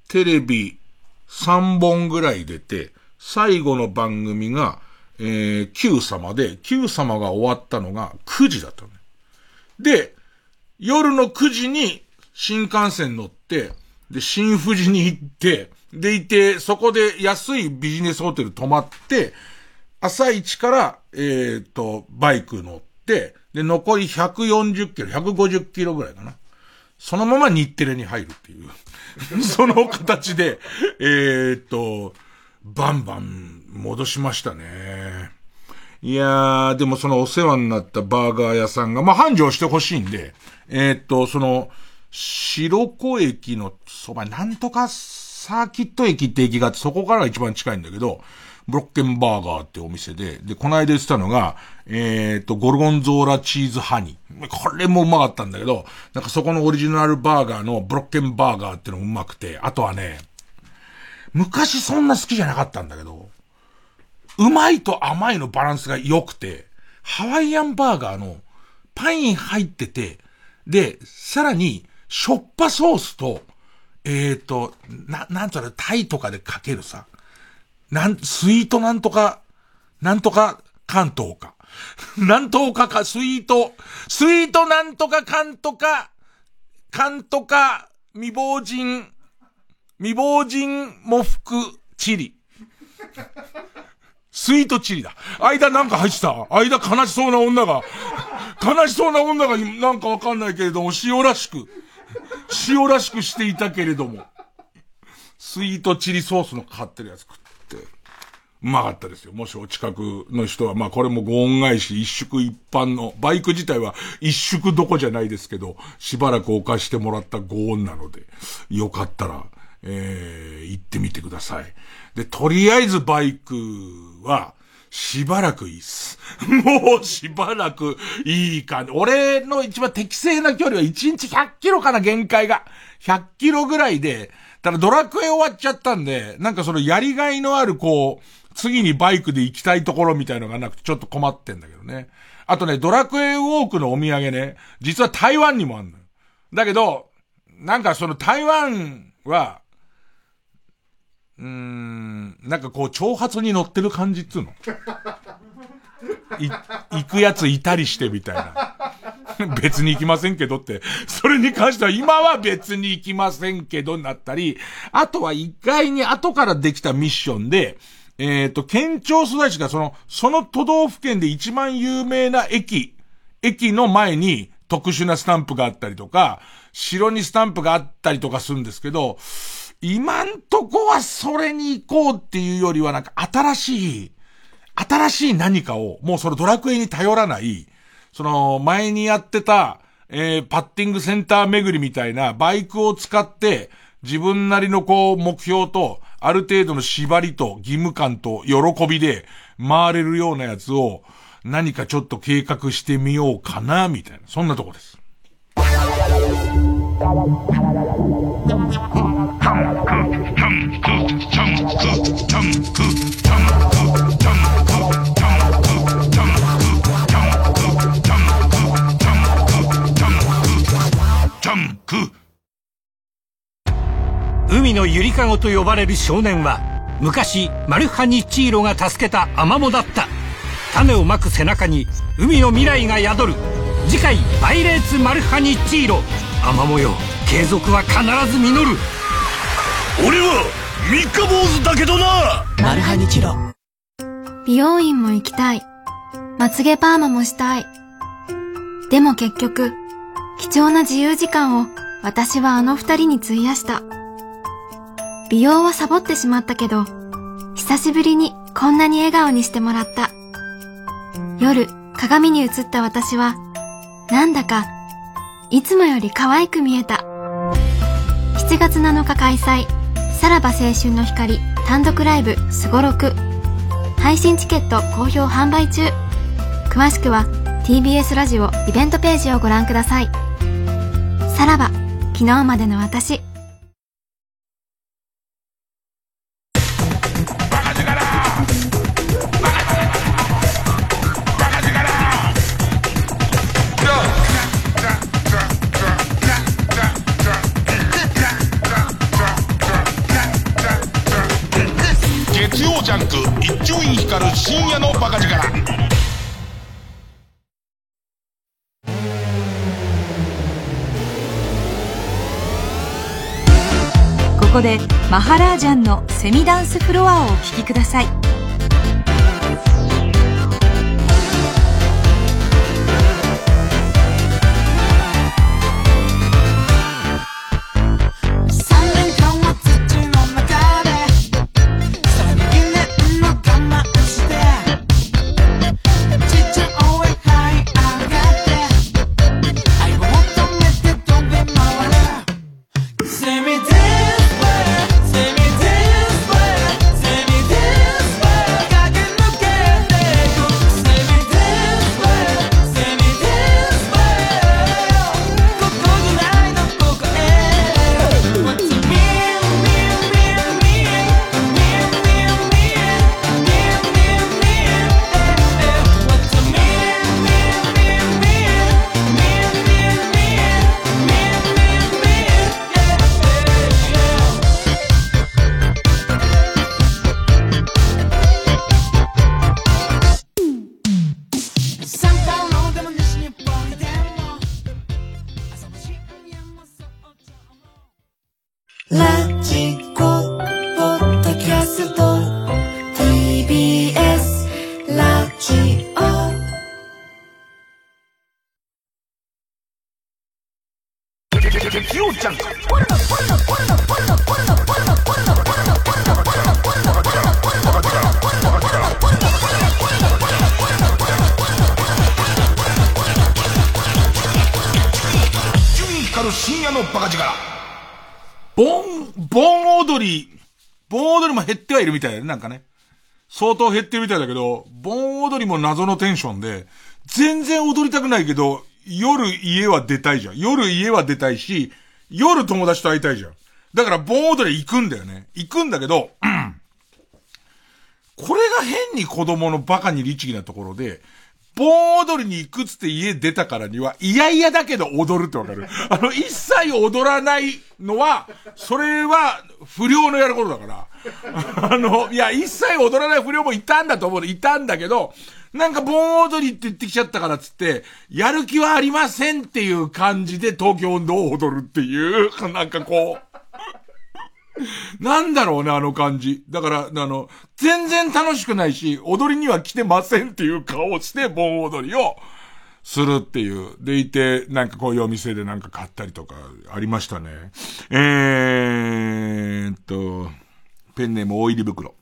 テレビ3本ぐらい出て、最後の番組が、えー、Q 様で、Q 様が終わったのが9時だったのね。で、夜の9時に新幹線乗って、で、新富士に行って、でいて、そこで安いビジネスホテル泊まって、朝一から、えっ、ー、と、バイク乗って、で、残り140キロ、150キロぐらいかな。そのまま日テレに入るっていう。その形で、えー、っと、バンバン戻しましたね。いやー、でもそのお世話になったバーガー屋さんが、まあ、繁盛してほしいんで、えー、っと、その、白子駅のそば、なんとかサーキット駅って駅があって、そこから一番近いんだけど、ブロッケンバーガーってお店で、で、この間言ってたのが、えっ、と、ゴルゴンゾーラチーズハニー。これもうまかったんだけど、なんかそこのオリジナルバーガーのブロッケンバーガーってのもうまくて、あとはね、昔そんな好きじゃなかったんだけど、うまいと甘いのバランスが良くて、ハワイアンバーガーのパイン入ってて、で、さらに、しょっぱソースと、えっ、ー、と、な、なんとかタイとかでかけるさ、なん、スイートなんとか、なんとか関東か。なんとかか、スイート、スイートなんとか関とか、関とか、未亡人、未亡人喪服チリ。スイートチリだ。間なんか入ってた。間悲しそうな女が、悲しそうな女がなんかわかんないけれども、塩らしく、塩らしくしていたけれども、スイートチリソースのかかってるやつ食って、うまかったですよ。もしお近くの人は、まあこれもご恩返し、一宿一般の、バイク自体は一宿どこじゃないですけど、しばらくお貸してもらったご恩なので、よかったら、えー、行ってみてください。で、とりあえずバイクは、しばらくいいっす。もうしばらくいいか。俺の一番適正な距離は1日100キロかな、限界が。100キロぐらいで、ただドラクエ終わっちゃったんで、なんかそのやりがいのあるこう、次にバイクで行きたいところみたいのがなくてちょっと困ってんだけどね。あとね、ドラクエウォークのお土産ね、実は台湾にもあんのよ。だけど、なんかその台湾は、うー、なんかこう、挑発に乗ってる感じっつうの？行くやついたりしてみたいな。別に行きませんけどって、それに関しては今は別に行きませんけどになったり、あとは意外に後からできたミッションで、えっ、ー、と、県庁所在地がその、その都道府県で一番有名な駅、駅の前に特殊なスタンプがあったりとか、城にスタンプがあったりとかするんですけど、今んとこはそれに行こうっていうよりはなんか新しい、新しい何かを、もうそのドラクエに頼らない、その前にやってた、えー、パッティングセンター巡りみたいなバイクを使って自分なりのこう目標とある程度の縛りと義務感と喜びで回れるようなやつを何かちょっと計画してみようかな、みたいな。そんなとこです。海のゆりかごと呼ばれる少年は昔マルハニチーロが助けたアマモだった種をまく背中に海の未来が宿る。次回「パイレーツマルハニチーロ」アマモよ継続は必ず実る。俺は三日坊主だけどな。マルハニチロ美容院も行きたい。まつげパーマもしたい。でも結局貴重な自由時間を私はあの二人に費やした。美容はサボってしまったけど久しぶりにこんなに笑顔にしてもらった。夜鏡に映った私はなんだかいつもより可愛く見えた。7月7日開催さらば青春の光単独ライブすごろく。配信チケット好評販売中。詳しくは TBS ラジオイベントページをご覧ください。さらば昨日までの私。ジャンク一丁院光る深夜のバカ力。ここでマハラージャンのセミダンスフロアをお聴きください。ちゃん深夜のバカ力。盆、盆踊り、盆踊りも減ってはいるみたいだね、なんかね。相当減ってるみたいだけど、盆踊りも謎のテンションで、全然踊りたくないけど、夜家は出たいじゃん。夜家は出たいし、夜友達と会いたいじゃん。だから盆踊り行くんだよね。行くんだけど、これが変に子供のバカに律儀なところで、盆踊りに行くつって家出たからには、いやいやだけど踊るってわかる。あの、一切踊らないのは、それは不良のやることだから。あの、いや、一切踊らない不良もいたんだと思う。いたんだけど、なんか盆踊りって言ってきちゃったからっつって、やる気はありませんっていう感じで東京運動を踊るっていう、なんかこう、なんだろうね、あの感じ。だから、あの、全然楽しくないし、踊りには来てませんっていう顔をして、盆踊りをするっていう。でいて、なんかこういうお店でなんか買ったりとかありましたね。えーっと、ペンネーム大入り袋。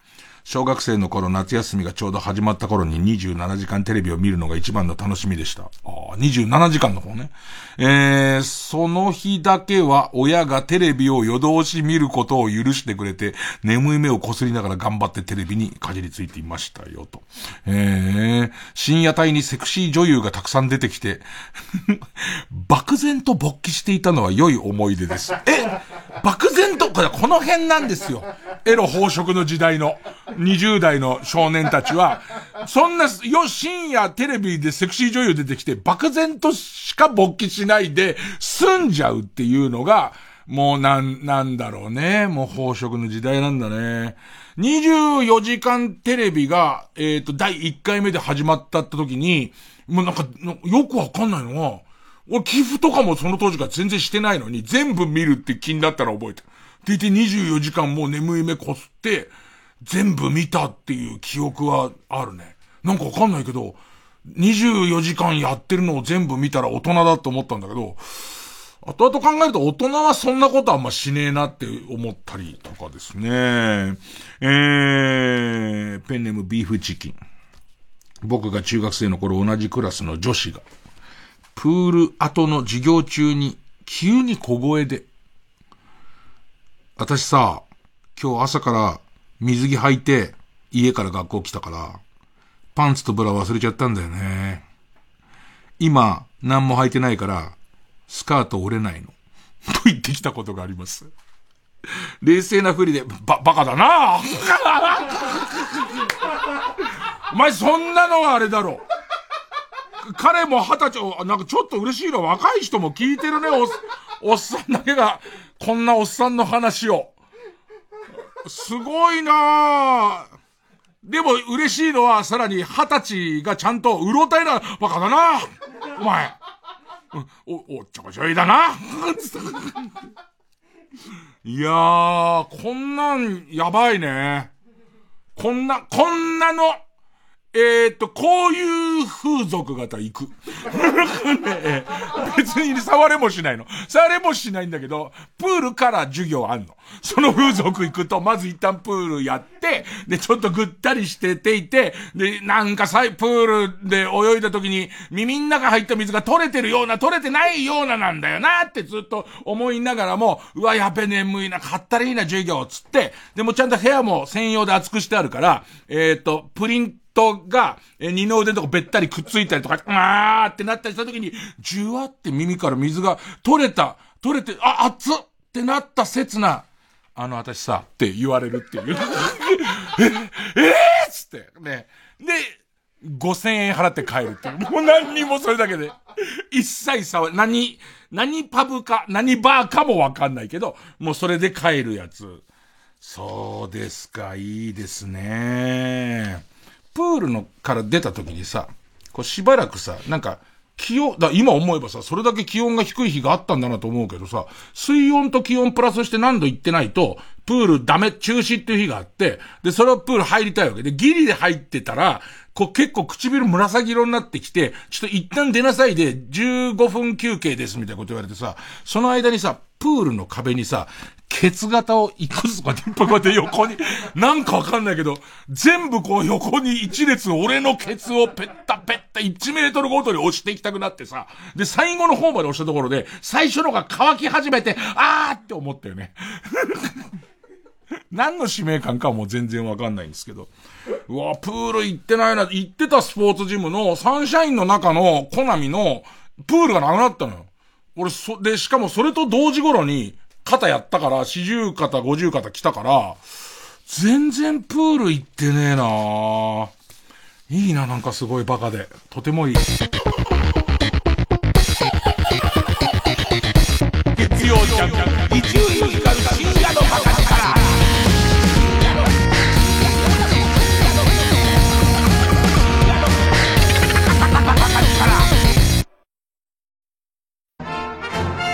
小学生の頃夏休みがちょうど始まった頃に27時間テレビを見るのが一番の楽しみでした。ああ、27時間の方ね。えー、その日だけは親がテレビを夜通し見ることを許してくれて、眠い目をこすりながら頑張ってテレビにかじりついていましたよ、と。えー、深夜帯にセクシー女優がたくさん出てきて、漠然と勃起していたのは良い思い出です。え漠然と、この辺なんですよ。エロ宝飾の時代の。20代の少年たちは、そんな、よ、深夜テレビでセクシー女優出てきて、漠然としか勃起しないで、済んじゃうっていうのが、もうなん、なんだろうね。もう宝飾の時代なんだね。24時間テレビが、えっ、ー、と、第1回目で始まったって時に、もうなんか、よくわかんないのは、俺寄付とかもその当時から全然してないのに、全部見るって気になったら覚えてる。でいて24時間もう眠い目こすって、全部見たっていう記憶はあるね。なんかわかんないけど、24時間やってるのを全部見たら大人だと思ったんだけど、後々考えると大人はそんなことあんましねえなって思ったりとかですね。えー、ペンネームビーフチキン。僕が中学生の頃同じクラスの女子が、プール後の授業中に急に小声で、私さ、今日朝から水着履いて、家から学校来たから、パンツとブラ忘れちゃったんだよね。今、何も履いてないから、スカート折れないの。と言ってきたことがあります。冷静なふりで、ば、バカだな お前そんなのはあれだろ。彼も二十歳、なんかちょっと嬉しいの若い人も聞いてるね、おっ、おっさんだけが、こんなおっさんの話を。すごいなでも嬉しいのは、さらに二十歳がちゃんと、うろたいな、バカだなお前。お、おっちょこちょいだないやー、こんなん、やばいね。こんな、こんなの、えー、っと、こういう風俗型行く。別に触れもしないの。触れもしないんだけど、プールから授業あんの。その風俗行くと、まず一旦プールやって、で、ちょっとぐったりしてていて、で、なんかさ、プールで泳いだ時に、耳ん中入った水が取れてるような、取れてないようななんだよなってずっと思いながらも、うわ、やべ眠いな、買ったらいいな、授業、つって、でもちゃんと部屋も専用で厚くしてあるから、えっ、ー、と、プリントが、え二の腕のとこべったりくっついたりとか、あーってなったりした時に、じゅわって耳から水が取れた、取れて、あ、熱っってなった刹那、あの、私さ、って言われるっていう。え、えー、っつって、ね。で、5000円払って帰るっていう。もう何にもそれだけで。一切さ、何、何パブか、何バーかもわかんないけど、もうそれで帰るやつ。そうですか、いいですね。プールのから出た時にさ、こうしばらくさ、なんか、気温、だ、今思えばさ、それだけ気温が低い日があったんだなと思うけどさ、水温と気温プラスして何度行ってないと、プールダメ、中止っていう日があって、で、それはプール入りたいわけ。で、ギリで入ってたら、こう結構唇紫色になってきて、ちょっと一旦出なさいで、15分休憩ですみたいなこと言われてさ、その間にさ、プールの壁にさ、ケツ型をいくつかでっぱこうやって横に、なんかわかんないけど、全部こう横に一列俺のケツをペッタペッタ1メートルごとに押していきたくなってさ、で、最後の方まで押したところで、最初のが乾き始めて、あーって思ったよね。何の使命感かはもう全然わかんないんですけど。うわ、プール行ってないな、行ってたスポーツジムのサンシャインの中のコナミのプールがなくなったのよ。俺、そ、で、しかもそれと同時頃に、肩やったから、四十肩、五十肩来たから、全然プール行ってねえないいな、なんかすごいバカで。とてもいい。月曜ジャン、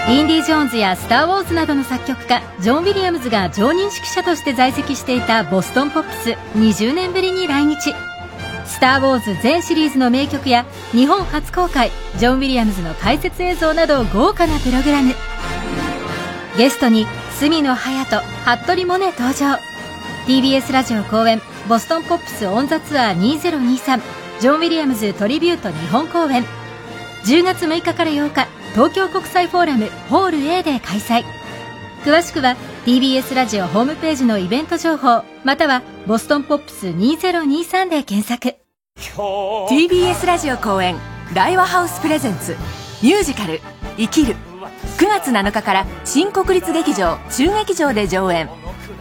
インディ・ジョーンズやスター・ウォーズなどの作曲家ジョン・ウィリアムズが常任指揮者として在籍していたボストンポップス20年ぶりに来日。スター・ウォーズ全シリーズの名曲や日本初公開ジョン・ウィリアムズの解説映像など豪華なプログラム。ゲストに角野隼人服部萌音登場 TBS ラジオ公演ボストンポップスオンザツアー2023ジョン・ウィリアムズトリビュート日本公演。10月6日から8日。東京国際フォーラムホール A で開催。詳しくは TBS ラジオホームページのイベント情報またはボストンポップス2023で検索。TBS ラジオ公演大和ハウスプレゼンツミュージカル「生きる」9月7日から新国立劇場中劇場で上演。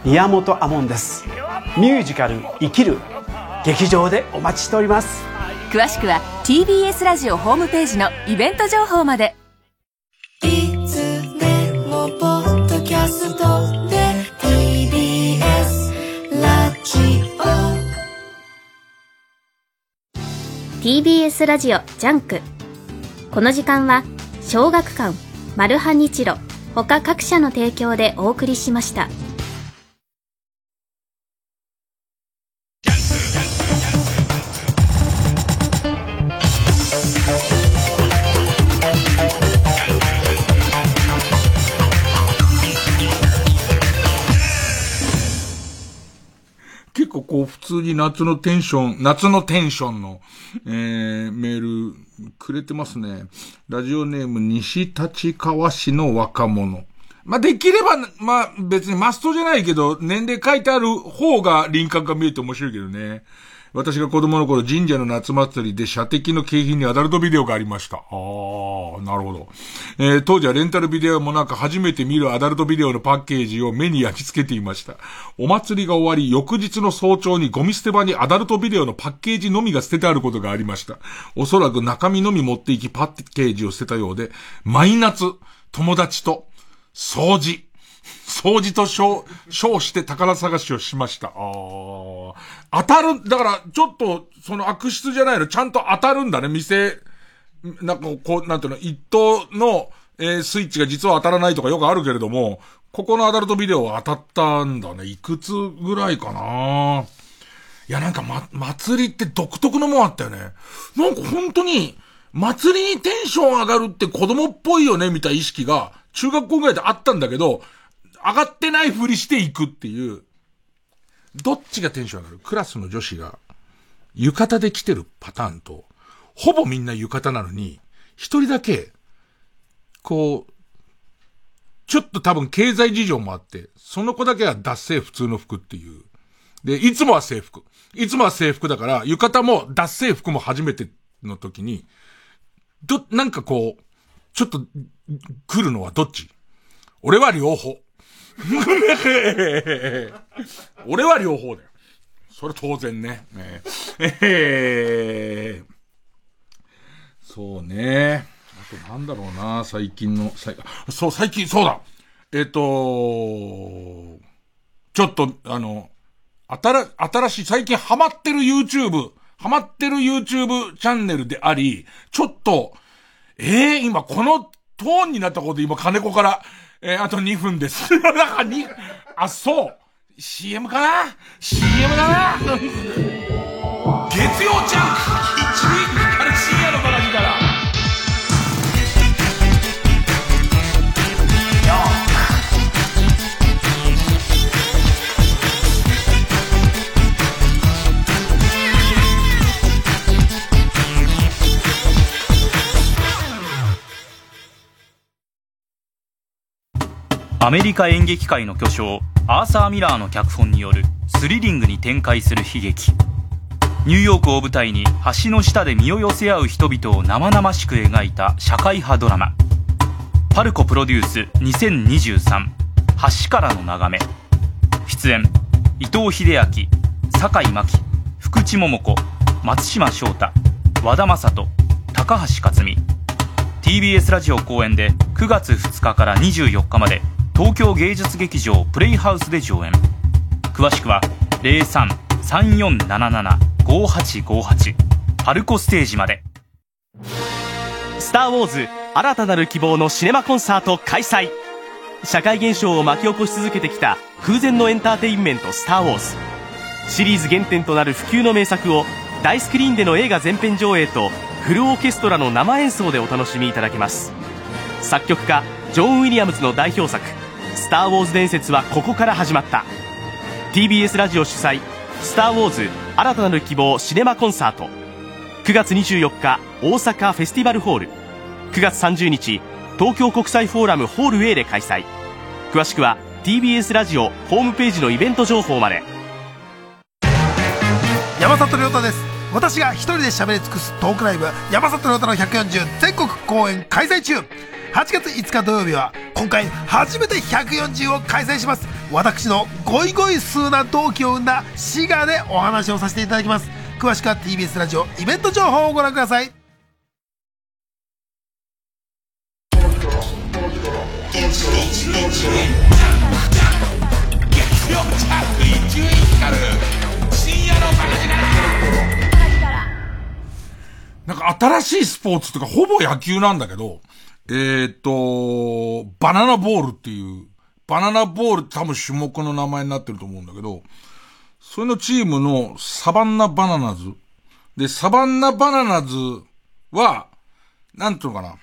宮本亞門です。ミュージカル「生きる」劇場でお待ちしております。詳しくは TBS ラジオホームページのイベント情報までいつでもポッドキャストで TBS ラジオ TBS ラジオジャンク。この時間は小学館マルハニチロ他各社の提供でお送りしました。に夏のテンション、夏のテンションの、えー、メールくれてますね。ラジオネーム西立川市の若者。まあ、できれば、まあ、別にマストじゃないけど、年齢書いてある方が輪郭が見えて面白いけどね。私が子供の頃神社の夏祭りで射的の景品にアダルトビデオがありました。ああ、なるほど。えー、当時はレンタルビデオもなく初めて見るアダルトビデオのパッケージを目に焼き付けていました。お祭りが終わり、翌日の早朝にゴミ捨て場にアダルトビデオのパッケージのみが捨ててあることがありました。おそらく中身のみ持っていきパッケージを捨てたようで、毎夏、友達と、掃除、掃除と称、称して宝探しをしました。ああ。当たる、だから、ちょっと、その悪質じゃないの、ちゃんと当たるんだね、店、なんかこう、なんていうの、一等の、えー、スイッチが実は当たらないとかよくあるけれども、ここのアダルトビデオは当たったんだね。いくつぐらいかないや、なんかま、祭りって独特のもんあったよね。なんか本当に、祭りにテンション上がるって子供っぽいよね、みたいな意識が、中学校ぐらいであったんだけど、上がってないふりしていくっていう、どっちがテンション上がる？クラスの女子が、浴衣で来てるパターンと、ほぼみんな浴衣なのに、一人だけ、こう、ちょっと多分経済事情もあって、その子だけは脱製普通の服っていう。で、いつもは制服。いつもは制服だから、浴衣も脱製服も初めての時に、ど、なんかこう、ちょっと、来るのはどっち？俺は両方。俺は両方だよ。それ当然ね。えー、そうね。あとなんだろうな、最近の、そう、最近、そうだ。えっ、ー、と、ちょっと、あの、新、新しい、最近ハマってる YouTube、ハマってる YouTube チャンネルであり、ちょっと、ええー、今このトーンになったことで今金子から、えー、あと2分です。なんか2、あ、そう。CM かな ?CM だな月曜ジャンク一位から深夜のアメリカ演劇界の巨匠アーサー・ミラーの脚本によるスリリングに展開する悲劇。ニューヨークを舞台に橋の下で身を寄せ合う人々を生々しく描いた社会派ドラマ。パルコプロデュース2023橋からの眺め。出演伊藤英明酒井真紀福地桃子松島翔太和田正人高橋克実。TBS ラジオ公演で9月2日から24日まで東京芸術劇場プレイハウスで上演。詳しくは0334775858パルコステージまで。スター・ウォーズ新たなる希望のシネマコンサート開催。社会現象を巻き起こし続けてきた空前のエンターテインメント「スター・ウォーズ」シリーズ原点となる不朽の名作を大スクリーンでの映画全編上映とフルオーケストラの生演奏でお楽しみいただけます。作曲家ジョン・ウィリアムズの代表作「スター・ウォーズ伝説はここから始まった。TBS ラジオ主催「スター・ウォーズ新たなる希望シネマコンサート」9月24日大阪フェスティバルホール。9月30日東京国際フォーラムホール A で開催。詳しくは TBS ラジオホームページのイベント情報まで。山里亮太です。私が一人で喋り尽くすトークライブ山里亮太の140全国公演開催中。8月5日土曜日は今回初めて140を開催します。私のゴイゴイ数な同期を生んだ滋賀でお話をさせていただきます。詳しくは TBS ラジオイベント情報をご覧ください。なんか新しいスポーツとかほぼ野球なんだけど、えー、と、バナナボールっていう、バナナボール多分種目の名前になってると思うんだけど、それのチームのサバンナバナナズ。で、サバンナバナナズは、なんていうのかな。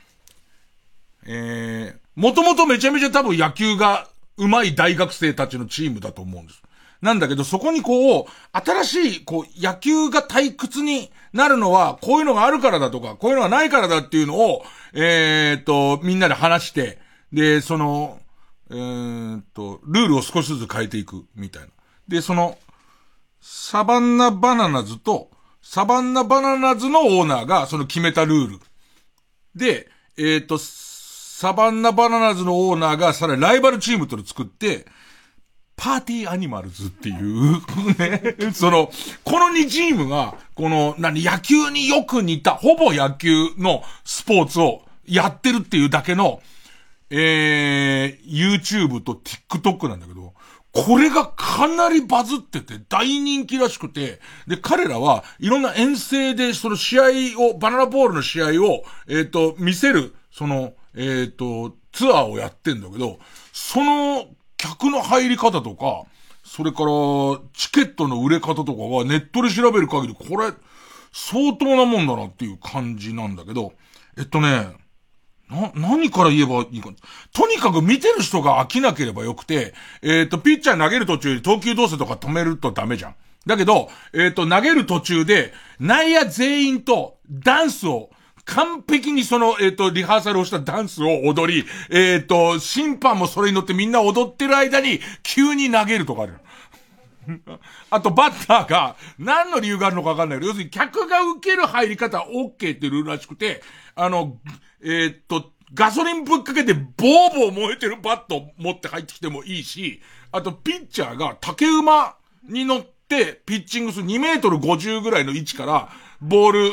えー、もともとめちゃめちゃ多分野球が上手い大学生たちのチームだと思うんです。なんだけど、そこにこう、新しい、こう、野球が退屈になるのは、こういうのがあるからだとか、こういうのがないからだっていうのを、えー、っと、みんなで話して、で、その、えー、っと、ルールを少しずつ変えていく、みたいな。で、その、サバンナバナナズと、サバンナバナナズのオーナーが、その決めたルール。で、えー、っと、サバンナバナナズのオーナーが、さらにライバルチームと作って、パーティーアニマルズっていうね、その、この2チームが、この、何、野球によく似た、ほぼ野球のスポーツをやってるっていうだけの、えー、YouTube と TikTok なんだけど、これがかなりバズってて大人気らしくて、で、彼らはいろんな遠征でその試合を、バナナボールの試合を、えっ、ー、と、見せる、その、えっ、ー、と、ツアーをやってんだけど、その客の入り方とか、それから、チケットの売れ方とかがネットで調べる限り、これ、相当なもんだなっていう感じなんだけど、えっとね、な、何から言えばいいか。とにかく見てる人が飽きなければよくて、えっ、と、ピッチャー投げる途中で投球動作とか止めるとダメじゃん。だけど、えっ、と、投げる途中で、内野全員とダンスを完璧にその、えっ、ー、と、リハーサルをしたダンスを踊り、えっ、ー、と、審判もそれに乗ってみんな踊ってる間に、急に投げるとかある。あと、バッターが、何の理由があるのかわかんないけど、要するに客が受ける入り方は OK ってルールらしくて、あの、えっ、と、ガソリンぶっかけてボーボー燃えてるバット持って入ってきてもいいし、あと、ピッチャーが竹馬に乗って、ピッチングする2メートル50ぐらいの位置から、ボール、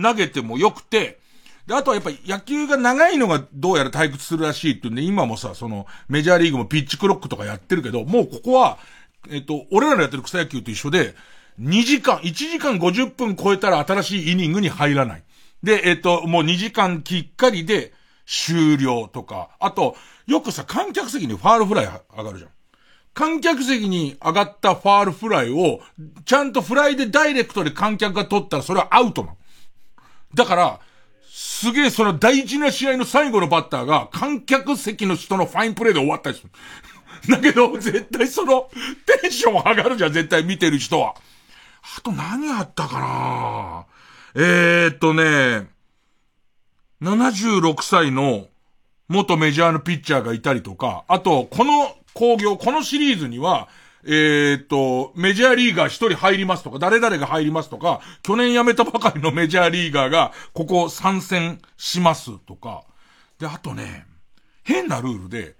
投げてもよくて、で、あとはやっぱり野球が長いのがどうやら退屈するらしいっていうんで、今もさ、その、メジャーリーグもピッチクロックとかやってるけど、もうここは、えっと、俺らのやってる草野球と一緒で、2時間、1時間50分超えたら新しいイニングに入らない。で、えっと、もう2時間きっかりで終了とか、あと、よくさ、観客席にファールフライ上がるじゃん。観客席に上がったファールフライを、ちゃんとフライでダイレクトで観客が取ったらそれはアウトなの。だから、すげえその大事な試合の最後のバッターが観客席の人のファインプレーで終わったりする。だけど、絶対その、テンション上がるじゃん、絶対見てる人は。あと何あったかな？えー、っとね、76歳の元メジャーのピッチャーがいたりとか、あと、この工業、このシリーズには、えー、っと、メジャーリーガー一人入りますとか、誰々が入りますとか、去年辞めたばかりのメジャーリーガーが、ここ参戦しますとか。で、あとね、変なルールで、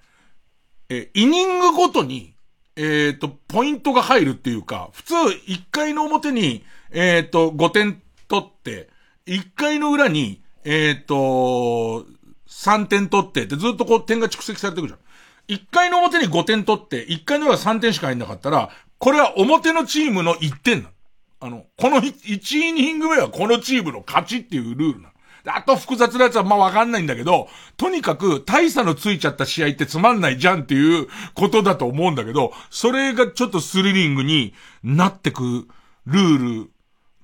え、イニングごとに、えー、っと、ポイントが入るっていうか、普通、1回の表に、え、っと、5点取って、1回の裏に、えっと、3点取ってってずっとこう点が蓄積されていくじゃん。1回の表に5点取って、1回の裏3点しか入んなかったら、これは表のチームの1点なの。あの、この1イニング目はこのチームの勝ちっていうルールなの。あと複雑なやつはまあわかんないんだけど、とにかく大差のついちゃった試合ってつまんないじゃんっていうことだと思うんだけど、それがちょっとスリリングになってくルール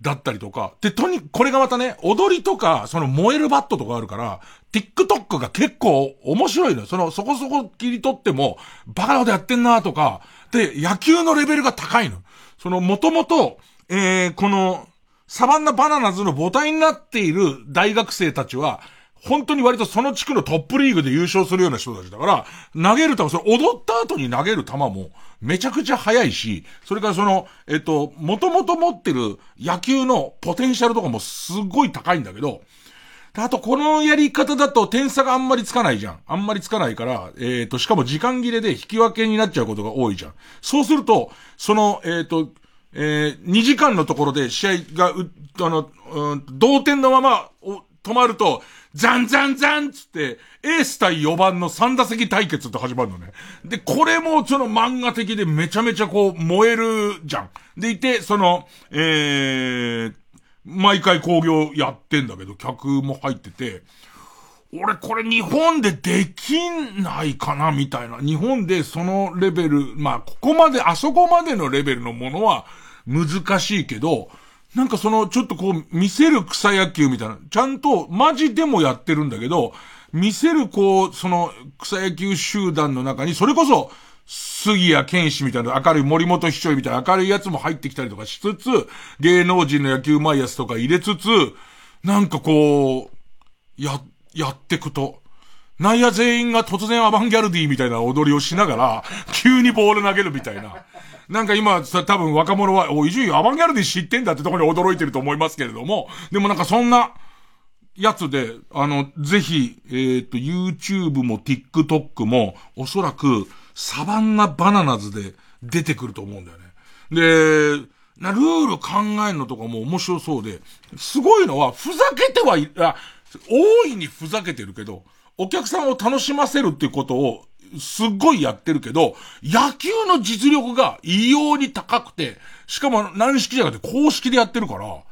だったりとか。で、とに、これがまたね、踊りとか、その燃えるバットとかあるから、TikTok が結構面白いのよ。その、そこそこ切り取っても、バカなことやってんなとか、で、野球のレベルが高いの。その、もともと、えー、この、サバンナバナナズの母体になっている大学生たちは、本当に割とその地区のトップリーグで優勝するような人たちだから、投げる球、それ踊った後に投げる球も、めちゃくちゃ速いし、それからその、えっと、もともと持ってる野球のポテンシャルとかもすごい高いんだけど、あと、このやり方だと点差があんまりつかないじゃん。あんまりつかないから、えっ、ー、と、しかも時間切れで引き分けになっちゃうことが多いじゃん。そうすると、その、えっ、ー、と、えー、2時間のところで試合が、あの、うん、同点のまま、止まると、ザンザンザンつって、エース対4番の3打席対決って始まるのね。で、これもその漫画的でめちゃめちゃこう燃えるじゃん。でいて、その、えー、毎回工業やってんだけど、客も入ってて、俺これ日本でできないかなみたいな。日本でそのレベル、まあここまで、あそこまでのレベルのものは難しいけど、なんかその、ちょっとこう、見せる草野球みたいな、ちゃんと、マジでもやってるんだけど、見せるこう、その、草野球集団の中に、それこそ、杉谷健士みたいな明るい森本秘書みたいな明るいやつも入ってきたりとかしつつ、芸能人の野球マイアスとか入れつつ、なんかこう、や、やってくと、内野全員が突然アバンギャルディみたいな踊りをしながら、急にボール投げるみたいな。なんか今さ、多分若者は、お、伊集院アバンギャルディ知ってんだってところに驚いてると思いますけれども、でもなんかそんな、やつで、あの、ぜひ、えっ、ー、と、YouTube も TikTok も、おそらく、サバンナバナナズで出てくると思うんだよね。で、な、ルール考えるのとかも面白そうで、すごいのは、ふざけてはい、あ、大いにふざけてるけど、お客さんを楽しませるっていうことをすっごいやってるけど、野球の実力が異様に高くて、しかも何式じゃなくて公式でやってるから、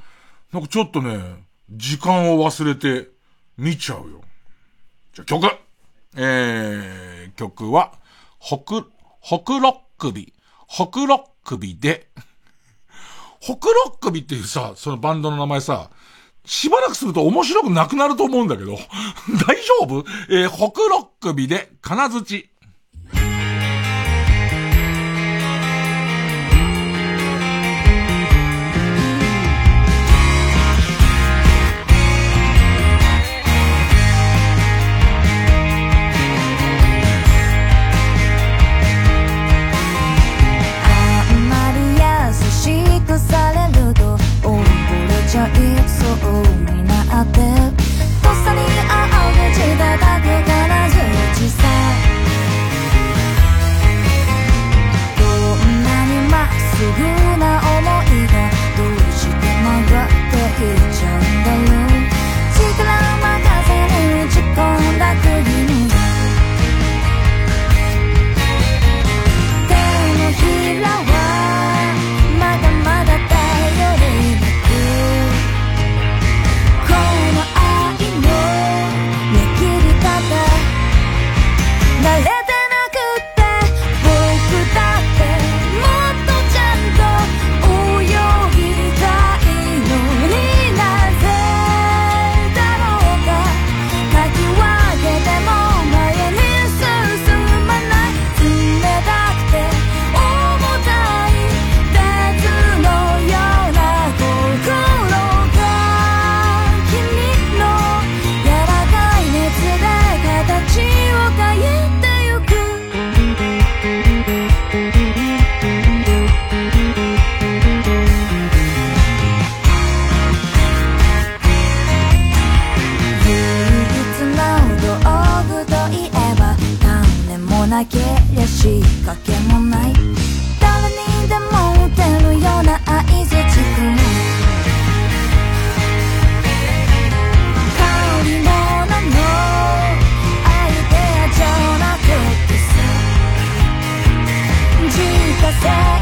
なんかちょっとね、時間を忘れて見ちゃうよ。じゃ、曲えー、曲は、ほく、ほくろっ首。ほくろっ首で、ほくろっ首っていうさ、そのバンドの名前さ、しばらくすると面白くなくなると思うんだけど、大丈夫？えー、北六首で、金槌。家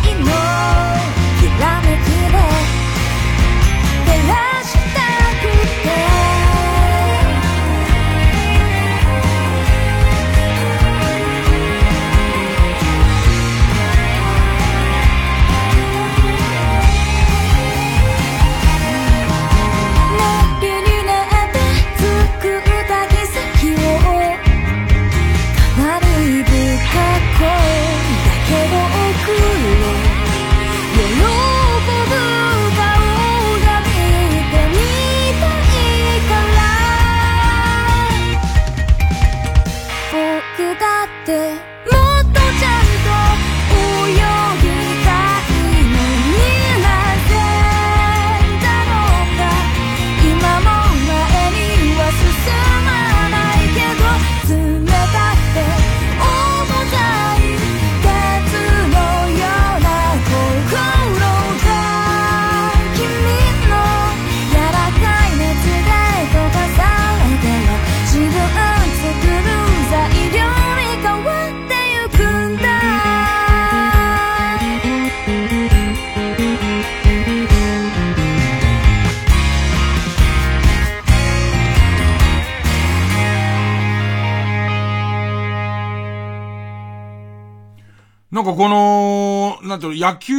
なんかこの、なんていうの、野球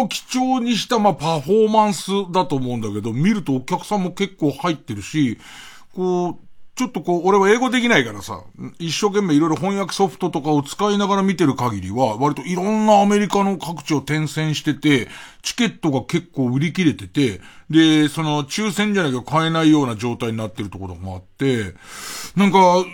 を基調にした、まあ、パフォーマンスだと思うんだけど、見るとお客さんも結構入ってるし、こう、ちょっとこう、俺は英語できないからさ、一生懸命いろいろ翻訳ソフトとかを使いながら見てる限りは、割といろんなアメリカの各地を転戦してて、チケットが結構売り切れてて、で、その抽選じゃなきゃ買えないような状態になってるところもあって、なんか、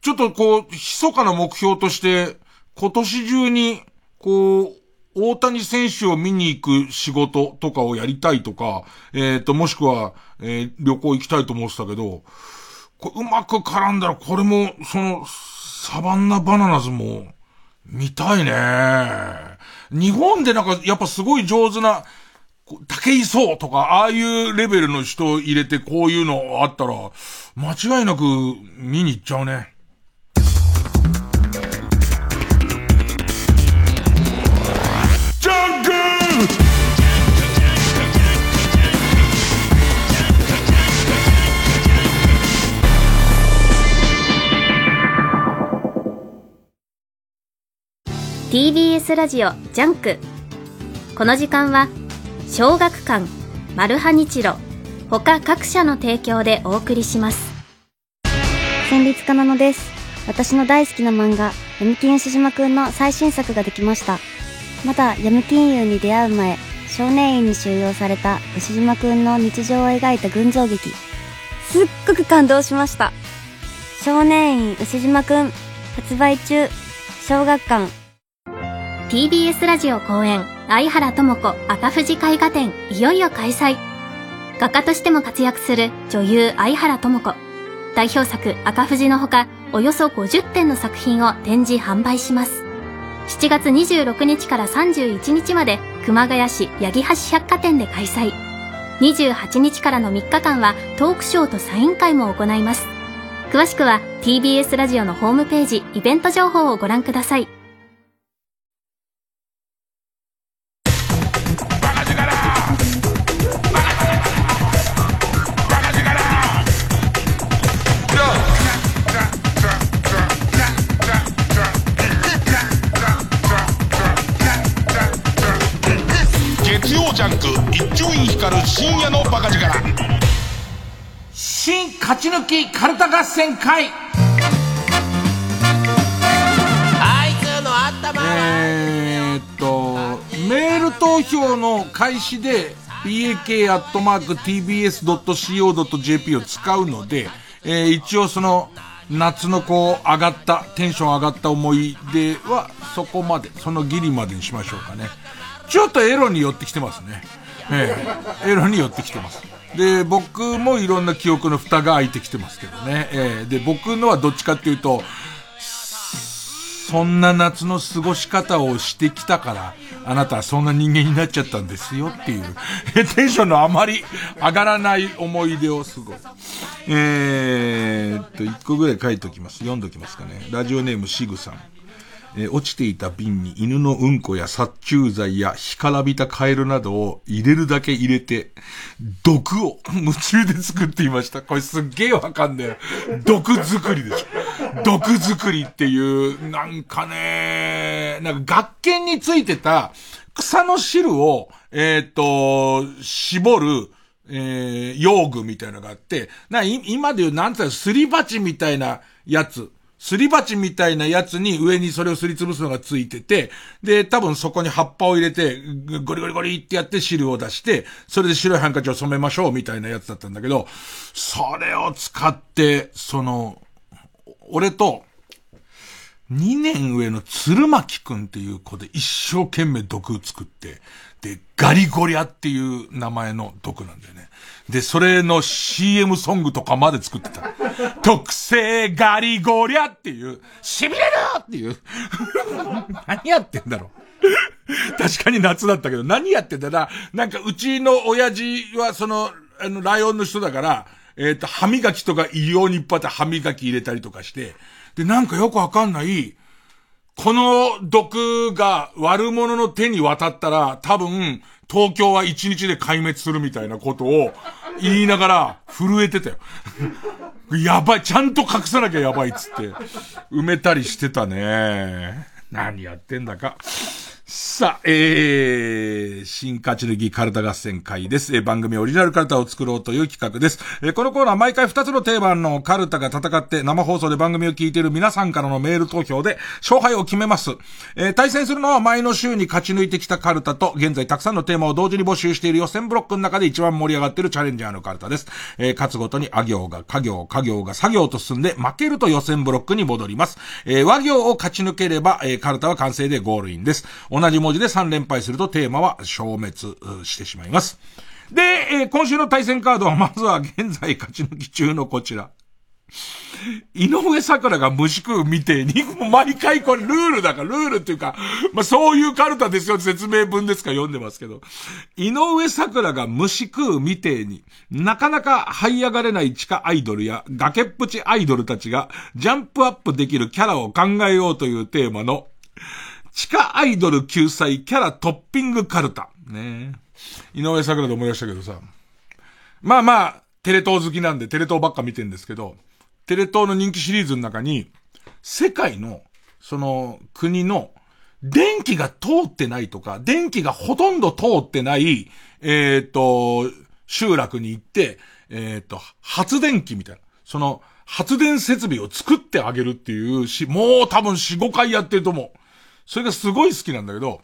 ちょっとこう、密かな目標として、今年中に、こう、大谷選手を見に行く仕事とかをやりたいとか、えっ、と、もしくは、えー旅行行きたいと思ってたけど、こうまく絡んだら、これも、その、サバンナバナナズも、見たいね。日本でなんか、やっぱすごい上手な、竹井壮とか、ああいうレベルの人を入れてこういうのあったら、間違いなく見に行っちゃうね。TBS ラジオジャンク。この時間は小学館マルハニチロ他各社の提供でお送りします。戦慄かなのです。私の大好きな漫画闇金牛島くんの最新作ができました。まだ闇金融に出会う前少年院に収容された牛島くんの日常を描いた群像劇。すっごく感動しました。少年院牛島くん発売中。小学館 TBS ラジオ公演相原智子赤富士絵画展いよいよ開催。画家としても活躍する女優相原智子。代表作赤富士のほかおよそ50点の作品を展示販売します。7月26日から31日まで熊谷市八木橋百貨店で開催。28日からの3日間はトークショーとサイン会も行います。詳しくは TBS ラジオのホームページイベント情報をご覧ください。きカルタ合戦会あいつの頭えーっと、メール投票の開始で bak.tbs.co.jp を使うので、えー一応その夏のこう上がった、テンション上がった思い出はそこまで、そのギリまでにしましょうかね。ちょっとエロに寄ってきてますね。ええエロに寄ってきてます。で、僕もいろんな記憶の蓋が開いてきてますけどね。ええで、僕のはどっちかっていうと、そんな夏の過ごし方をしてきたから、あなたはそんな人間になっちゃったんですよっていう、テンションのあまり上がらない思い出をすごい。えーっと、一個ぐらい書いておきます。読んどきますかね。ラジオネームシグさん。えー、落ちていた瓶に犬のうんこや殺虫剤や干からびたカエルなどを入れるだけ入れて、毒を夢中で作っていました。これすっげえわかんねえ。毒作りでしょ。毒作りっていう、なんかね、なんか学研についてた草の汁を、えっ、ー、と、絞る、えー、用具みたいなのがあって、な、今で言う、なんつうの、すり鉢みたいなやつ。すり鉢みたいなやつに上にそれをすりつぶすのがついてて、で、多分そこに葉っぱを入れて、ゴリゴリゴリってやって汁を出して、それで白いハンカチを染めましょうみたいなやつだったんだけど、それを使って、その、俺と、2年上の鶴巻くんっていう子で一生懸命毒作って、で、ガリゴリャっていう名前の毒なんだよね。で、それの CM ソングとかまで作ってた。特製ガリゴリャっていう、痺れるっていう。何やってんだろう。確かに夏だったけど、何やってんだな。なんかうちの親父はその、あの、ライオンの人だから、えっ、ー、と、歯磨きとか異様にいっぱい歯磨き入れたりとかして、で、なんかよくわかんない、この毒が悪者の手に渡ったら、多分、東京は一日で壊滅するみたいなことを言いながら震えてたよ。やばい、ちゃんと隠さなきゃやばいっつって、埋めたりしてたね。何やってんだか。さあ、えー、新勝ち抜きカルタ合戦会です。えー、番組オリジナルカルタを作ろうという企画です。えー、このコーナー毎回2つのテーマのカルタが戦って生放送で番組を聞いている皆さんからのメール投票で勝敗を決めます。えー、対戦するのは前の週に勝ち抜いてきたカルタと、現在たくさんのテーマを同時に募集している予選ブロックの中で一番盛り上がっているチャレンジャーのカルタです。えー、勝つごとにあ行が家行、家行が作業と進んで負けると予選ブロックに戻ります。えー、和行を勝ち抜ければ、えー、カルタは完成でゴールインです。同じ文字で3連敗するとテーマは消滅してしまいます。で、えー、今週の対戦カードは まずは現在勝ち抜き中のこちら。井上桜が虫食うみてえに、毎回これルールだから、ルールっていうか、まあ、そういうカルタですよ、説明文ですか読んでますけど。井上桜が虫食うみてえに、なかなか這い上がれない地下アイドルや崖っぷちアイドルたちがジャンプアップできるキャラを考えようというテーマの、地下アイドル救済キャラトッピングカルタ。ね井上桜で思い出したけどさ。まあまあ、テレ東好きなんでテレ東ばっか見てんですけど、テレ東の人気シリーズの中に、世界の、その、国の、電気が通ってないとか、電気がほとんど通ってない、えっ、と、集落に行って、えっ、と、発電機みたいな。その、発電設備を作ってあげるっていうし、もう多分4、5回やってると思う。それがすごい好きなんだけど、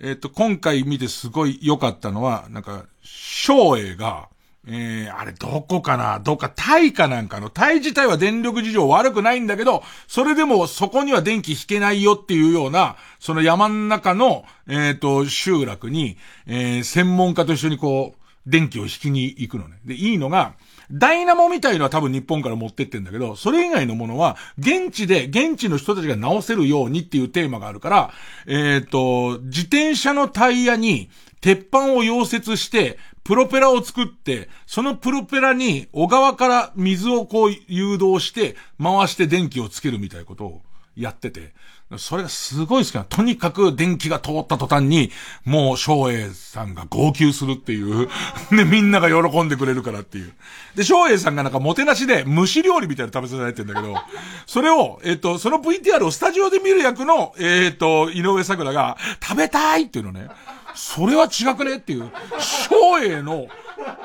えっ、ー、と、今回見てすごい良かったのは、なんか、昭栄が、えー、あれどこかな？どっかタイかなんかの、タイ自体は電力事情悪くないんだけど、それでもそこには電気引けないよっていうような、その山ん中の、えっ、ー、と、集落に、えー、専門家と一緒にこう、電気を引きに行くのね。で、いいのが、ダイナモみたいのは多分日本から持ってってんだけど、それ以外のものは、現地で、現地の人たちが直せるようにっていうテーマがあるから、えっ、と、自転車のタイヤに、鉄板を溶接して、プロペラを作って、そのプロペラに小川から水をこう誘導して、回して電気をつけるみたいなことをやってて、それがすごい好きな。とにかく電気が通った途端に、もう翔英さんが号泣するっていう。で、みんなが喜んでくれるからっていう。で、翔英さんがなんかもてなしで蒸し料理みたいな食べさせられてんだけど、それを、えっ、と、その VTR をスタジオで見る役の、えっ、と、井上桜が、食べたいっていうのね。それは違くねっていう。翔英の、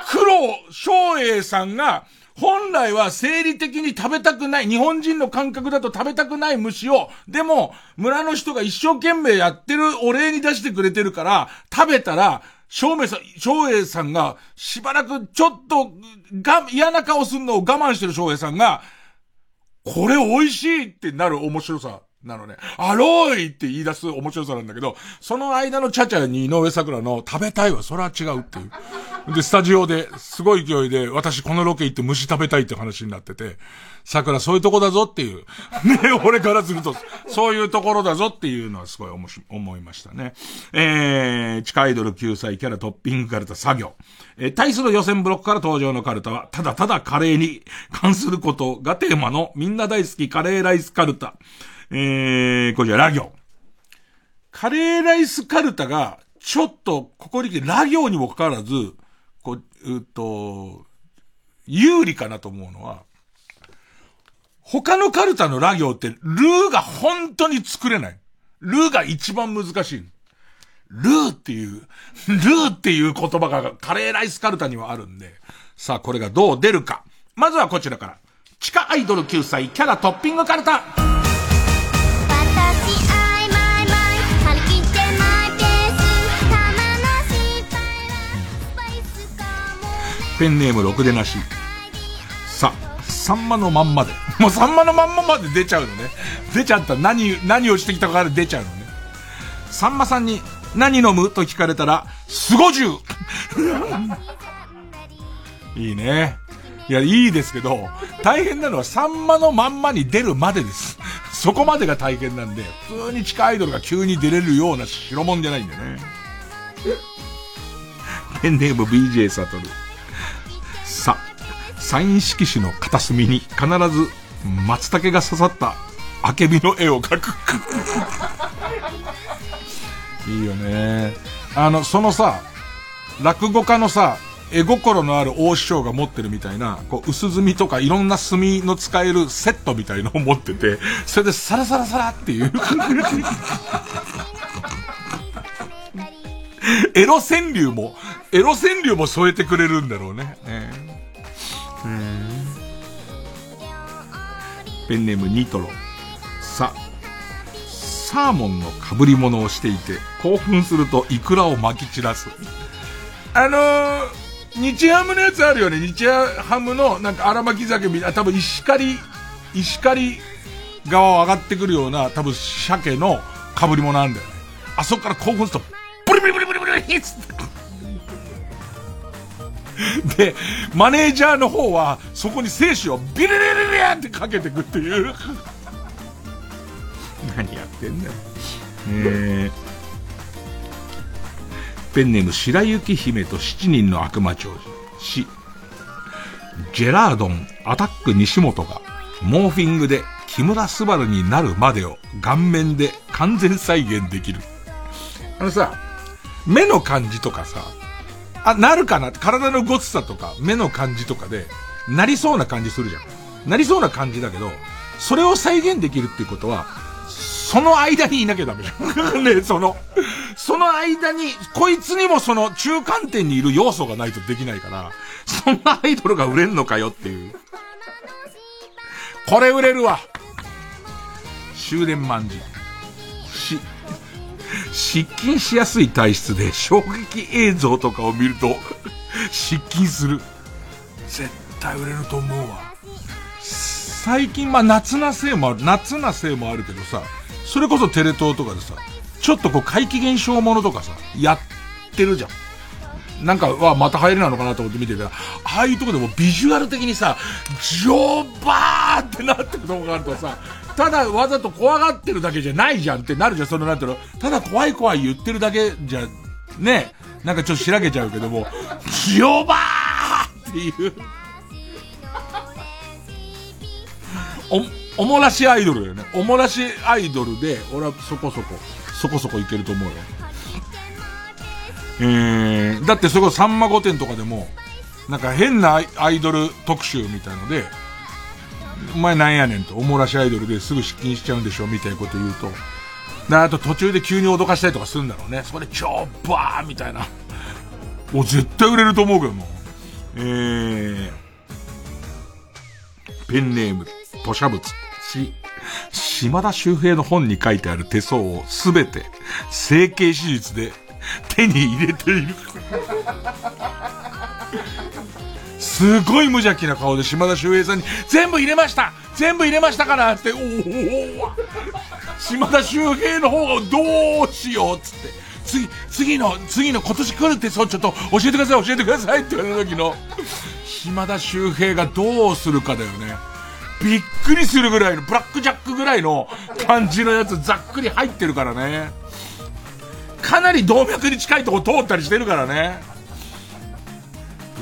黒、翔英さんが、本来は生理的に食べたくない、日本人の感覚だと食べたくない虫を、でも、村の人が一生懸命やってるお礼に出してくれてるから、食べたら、照明さん、照英さんが、しばらくちょっと、が、嫌な顔すんのを我慢してる照英さんが、これ美味しいってなる面白さ。なのね。アロイって言い出す面白さなんだけど、その間のチャチャに井上桜の食べたいはそれは違うっていう。で、スタジオで、すごい勢いで、私このロケ行って虫食べたいって話になってて、桜そういうとこだぞっていう。ね、俺からすると、そういうところだぞっていうのはすごい思思いましたね。えー、地下アイドル救済キャラトッピングカルタ作業。えー、対する予選ブロックから登場のカルタは、ただただカレーに関することがテーマのみんな大好きカレーライスカルタ。えー、これじゃラ行。カレーライスカルタが、ちょっと、ここに来て、ラ行にもかかわらず、こう、うっと、有利かなと思うのは、他のカルタのラ行って、ルーが本当に作れない。ルーが一番難しい。ルーっていう、ルーっていう言葉がカレーライスカルタにはあるんで、さあこれがどう出るか。まずはこちらから。地下アイドル9歳キャラトッピングカルタ。ペンネームろくでなし。さ、サンマのまんまで。もうサンマのまんままで出ちゃうのね。出ちゃった。何、何をしてきたかで出ちゃうのね。さんまさんに、何飲む？と聞かれたら、スゴジュいいね。いや、いいですけど、大変なのはサンマのまんまに出るまでです。そこまでが大変なんで、普通に地下アイドルが急に出れるような代物じゃないんだよね。ペンネーム BJ サトル。さ、サイン色紙の片隅に必ず松茸が刺さったあけびの絵を描く。いいよね。あの、そのさ、落語家のさ、絵心のある大師匠が持ってるみたいな、こう、薄墨とかいろんな墨の使えるセットみたいのを持ってて、それでサラサラサラっていう。エロ川柳も、エロ川柳も添えてくれるんだろうね。ねペンネームニトロ。さ、サーモンの被り物をしていて、興奮するとイクラを巻き散らす。あのー、日ハムのやつあるよね。日ハムのなんか荒巻き酒みたいな、多分石狩、石狩側を上がってくるような、多分鮭の被り物なんだよね。あそこから興奮すると、ブリブリブリブリブリッつって。で、マネージャーの方は、そこに精子をビリリリリってかけてくっていう。何やってんだよ。えー、ペンネーム白雪姫と七人の悪魔長寿。し、ジェラードン、アタック西本が、モーフィングで木村昴になるまでを顔面で完全再現できる。あのさ、目の感じとかさ、あ、なるかな？体のごつさとか、目の感じとかで、なりそうな感じするじゃん。なりそうな感じだけど、それを再現できるっていうことは、その間にいなきゃダメじゃん。ね、その、その間に、こいつにもその中間点にいる要素がないとできないから、そんなアイドルが売れんのかよっていう。これ売れるわ。終電万事。し、失禁しやすい体質で衝撃映像とかを見ると失禁する。絶対売れると思うわ。最近、まあ夏なせいもある、夏なせいもあるけどさ、それこそテレ東とかでさ、ちょっとこう怪奇現象ものとかさ、やってるじゃん。なんか、は、また入りなのかなと思って見てたら、ああいうとこでもビジュアル的にさ、ジョーバーってなってるとこがあるとさ、ただわざと怖がってるだけじゃないじゃんってなるじゃん、そのなんていうの？ただ怖い怖い言ってるだけじゃ、ね、なんかちょっとしらけちゃうけども、ヨバーっていう。お、おもらしアイドルだよね。おもらしアイドルで、俺はそこそこ、そこそこいけると思うよ。えー、だってそこ、さんま御殿とかでも、なんか変なアイドル特集みたいので、お前なんやねんと、おもらしアイドルですぐ失禁しちゃうんでしょみたいなこと言うと。で、あと途中で急に脅かしたりとかするんだろうね。それ超バーみたいな。もう絶対売れると思うけども。えー、ペンネーム、吐砂物、し、島田周平の本に書いてある手相をすべて整形手術で手に入れている。すごい無邪気な顔で島田秀平さんに、全部入れました全部入れましたからって、おお島田秀平の方がどうしようっつって、次、次の、次の今年来るってそう、ちょっと教えてください、教えてくださいって言われた時の、暇田周平がどうするかだよね。びっくりするぐらいの、ブラックジャックぐらいの感じのやつざっくり入ってるからね。かなり動脈に近いとこ通ったりしてるからね。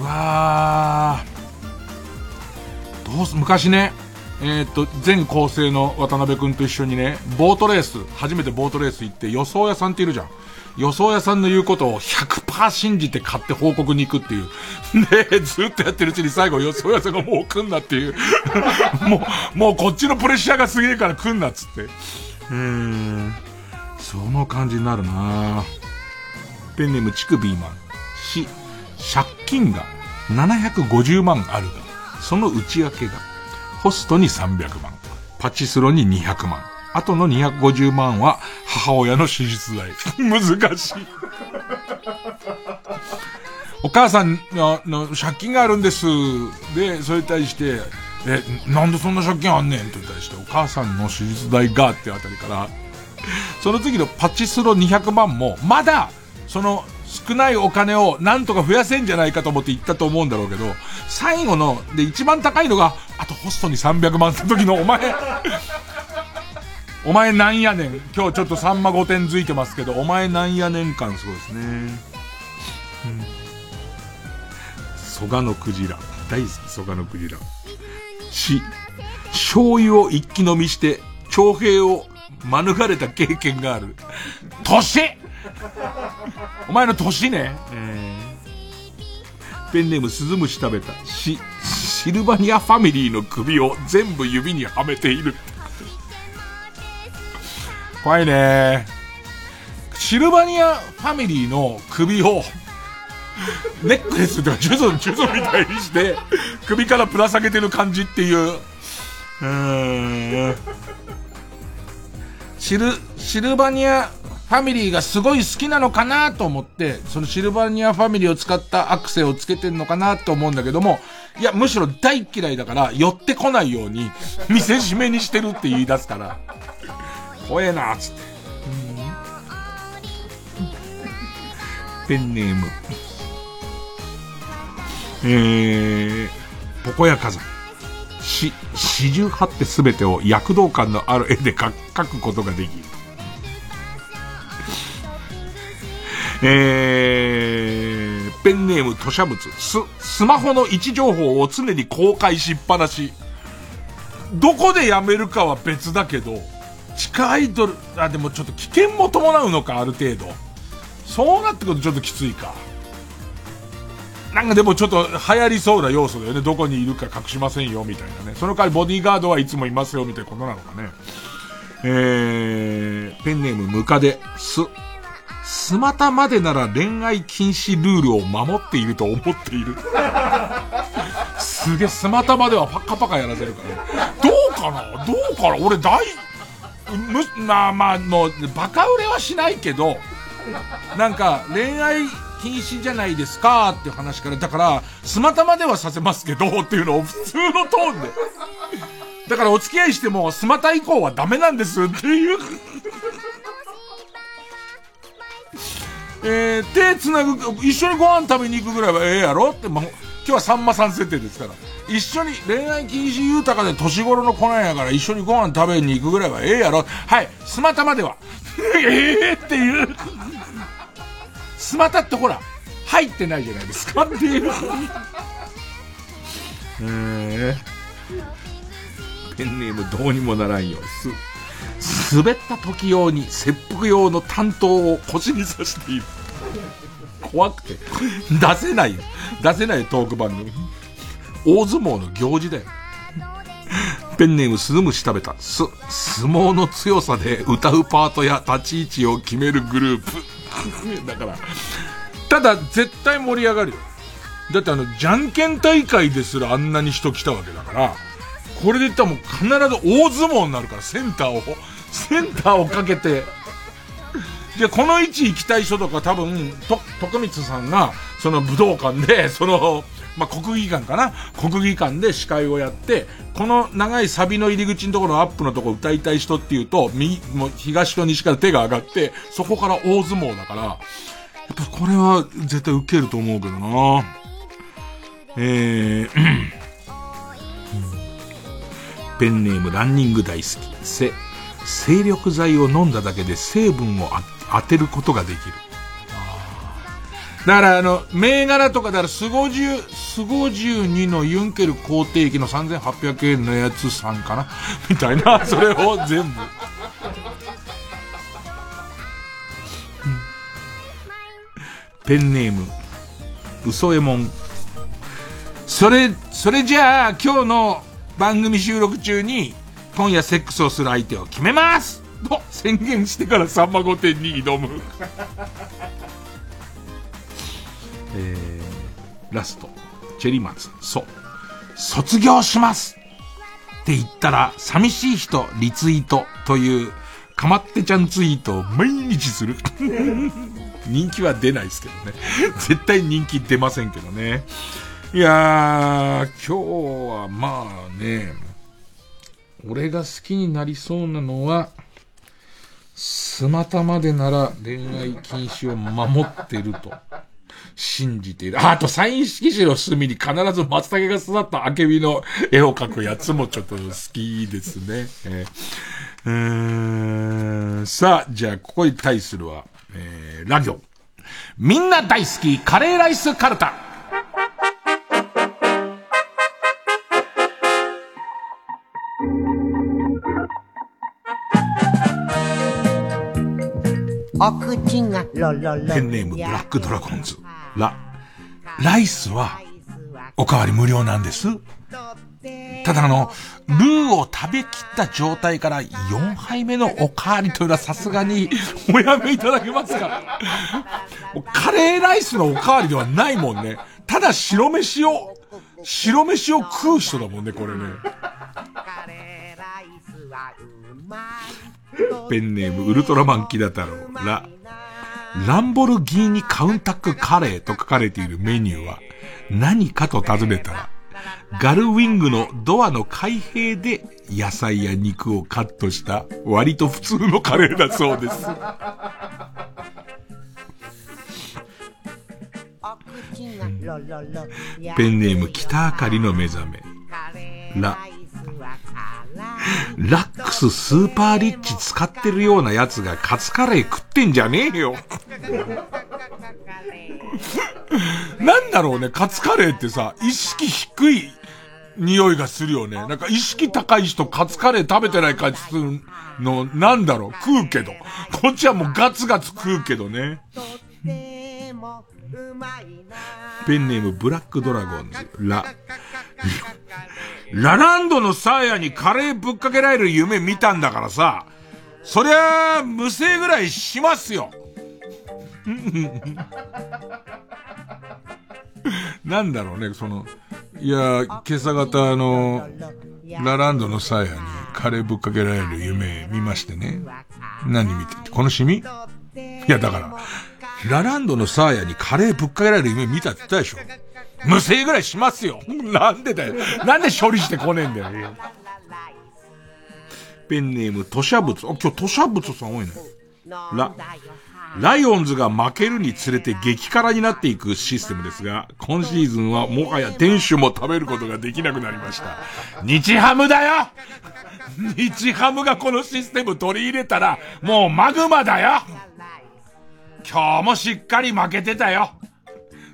うわ。どうす、昔ね、えー、っと、全構成の渡辺くんと一緒にね、ボートレース、初めてボートレース行って予想屋さんっているじゃん。予想屋さんの言うことを100%信じて買って報告に行くっていう。で、ずっとやってるうちに最後予想屋さんがもう来んなっていう。もう、もうこっちのプレッシャーがすげえから来んなっつって。うん。その感じになるなペンネームチクビーマン。借金が750万あるが、その内訳が、ホストに300万、パチスロに200万、あとの250万は母親の手術代。難しい。お母さんのの借金があるんです。で、それに対して、え、なんでそんな借金あんねん？って対して、お母さんの手術代がってあたりから、その次のパチスロ200万も、まだ、その少ないお金をなんとか増やせんじゃないかと思って言ったと思うんだろうけど、最後の、で、一番高いのが、あとホストに300万って時のお前、お前なんやねん。今日ちょっとさんま5点づいてますけど、お前なんやねん感すごいですね。うん。蘇我のクジラ。大好き、蘇我のクジラ。し、醤油を一気飲みして、徴兵を免れた経験がある。年 お前の年ね。えー、ペンネームスズムシ食べた。し、シルバニアファミリーの首を全部指にはめている。怖いねシルバニアファミリーの首を、ネックレスとかジュゾン、ジュゾンみたいにして、首からぶら下げてる感じっていう。うーん。シル、シルバニアファミリーがすごい好きなのかなと思って、そのシルバニアファミリーを使ったアクセをつけてんのかなと思うんだけども、いや、むしろ大嫌いだから、寄ってこないように、見せしめにしてるって言い出すから。怖えな、つって。ペンネーム。えー、ポコヤ火山。し、四十八ってすべてを躍動感のある絵で描くことができる。えー、ペンネーム、吐砂物。ス、スマホの位置情報を常に公開しっぱなし。どこでやめるかは別だけど、地下アイドル、あ、でもちょっと危険も伴うのか、ある程度。そうなってくるとちょっときついか。なんかでもちょっと流行りそうな要素だよね。どこにいるか隠しませんよ、みたいなね。その代わりボディーガードはいつもいますよ、みたいなことなのかね。えー、ペンネームムカデ、ス。スマタまでなら恋愛禁止ルールを守っていると思っている。すげえ、スマタまではパッカパカやらせるから。どうかな？どうかな？俺大、む、まあまあ、もう、バカ売れはしないけど、なんか、恋愛禁止じゃないですかっていう話から、だから、スマタまではさせますけど、っていうのを普通のトーンで。だからお付き合いしても、スマタ以降はダメなんですっていうえー、手繋ぐ、一緒にご飯食べに行くぐらいはええやろ？って、ま、今日はさんまさん設定ですから。一緒に恋愛禁止豊かで年頃の子なんやから一緒にご飯食べに行くぐらいはええやろ。はい、スマタまでは。ええっていう。スマタってほら、入ってないじゃないですかっていう。えー、ペンネームどうにもならんよ。す、滑った時用に切腹用の担当を腰に刺している。怖くて。出せない。出せないトーク番組。大相撲の行事だよ。ペンネームスズムシ食べた。す、相撲の強さで歌うパートや立ち位置を決めるグループ。だから、ただ絶対盛り上がるよ。だってあの、じゃんけん大会ですらあんなに人来たわけだから、これで言ったらもう必ず大相撲になるから、センターを、センターをかけて、で、この位置行きたい人とか多分、と、徳光さんが、その武道館で、その、まあ、国技館かな？国技館で司会をやって、この長いサビの入り口のところのアップのところ歌いたい人っていうと、右、もう東と西から手が上がって、そこから大相撲だから、やっぱこれは絶対受けると思うけどな。えー、ペンネームランニング大好き。せ、精力剤を飲んだだけで成分を当てることができる。だからあの、銘柄とかだからスゴジュ、スゴジュ2のユンケル肯定機の3800円のやつさんかな みたいな、それを全部。ペンネーム、嘘えもん。それ、それじゃあ、今日の番組収録中に、今夜セックスをする相手を決めますと宣言してからさんま御殿に挑む。えー、ラスト、チェリマツ、そう。卒業しますって言ったら、寂しい人リツイートという、かまってちゃんツイートを毎日する。人気は出ないですけどね。絶対人気出ませんけどね。いやー、今日はまあね、俺が好きになりそうなのは、スマタまでなら恋愛禁止を守ってると。信じている。あ、とサイン色紙の隅に必ず松茸が育ったアケビの絵を描くやつもちょっと好きですね。えー、うーんさあ、じゃあここに対するは、えー、ラ行。みんな大好きカレーライスカルタ。お口がロロロ。ペンネームブラックドラゴンズ。ラ、ライスはおかわり無料なんです。ただあの、ルーを食べきった状態から4杯目のおかわりというのはさすがにおやめいただけますかカレーライスのおかわりではないもんね。ただ白飯を、白飯を食う人だもんね、これね。ペンネームウルトラマンキダ太郎、ラ、ランボルギーニカウンタックカレーと書かれているメニューは何かと尋ねたら、ガルウィングのドアの開閉で野菜や肉をカットした割と普通のカレーだそうです。ペンネーム北あかりの目覚め。ラ。ラックススーパーリッチ使ってるようなやつがカツカレー食ってんじゃねえよ。なんだろうね、カツカレーってさ、意識低い匂いがするよね。なんか意識高い人カツカレー食べてない感じするの、なんだろう、食うけど。こっちはもうガツガツ食うけどね。ペンネームブラックドラゴンズ、ラ。ラランドのサーヤにカレーぶっかけられる夢見たんだからさ、そりゃ、無声ぐらいしますよ。なんだろうね、その、いや、今朝方の、ラランドのサーヤにカレーぶっかけられる夢見ましてね。何見ててこのシミ？いや、だから、ラランドのサーヤにカレーぶっかけられる夢見たって言ったでしょ無声ぐらいしますよ。なんでだよ。なんで処理してこねえんだよ。ペンネーム、吐砂物。あ、今日吐砂物さん多いね。ラ、ライオンズが負けるにつれて激辛になっていくシステムですが、今シーズンはもはや店主も食べることができなくなりました。日ハムだよ日ハムがこのシステム取り入れたら、もうマグマだよ今日もしっかり負けてたよ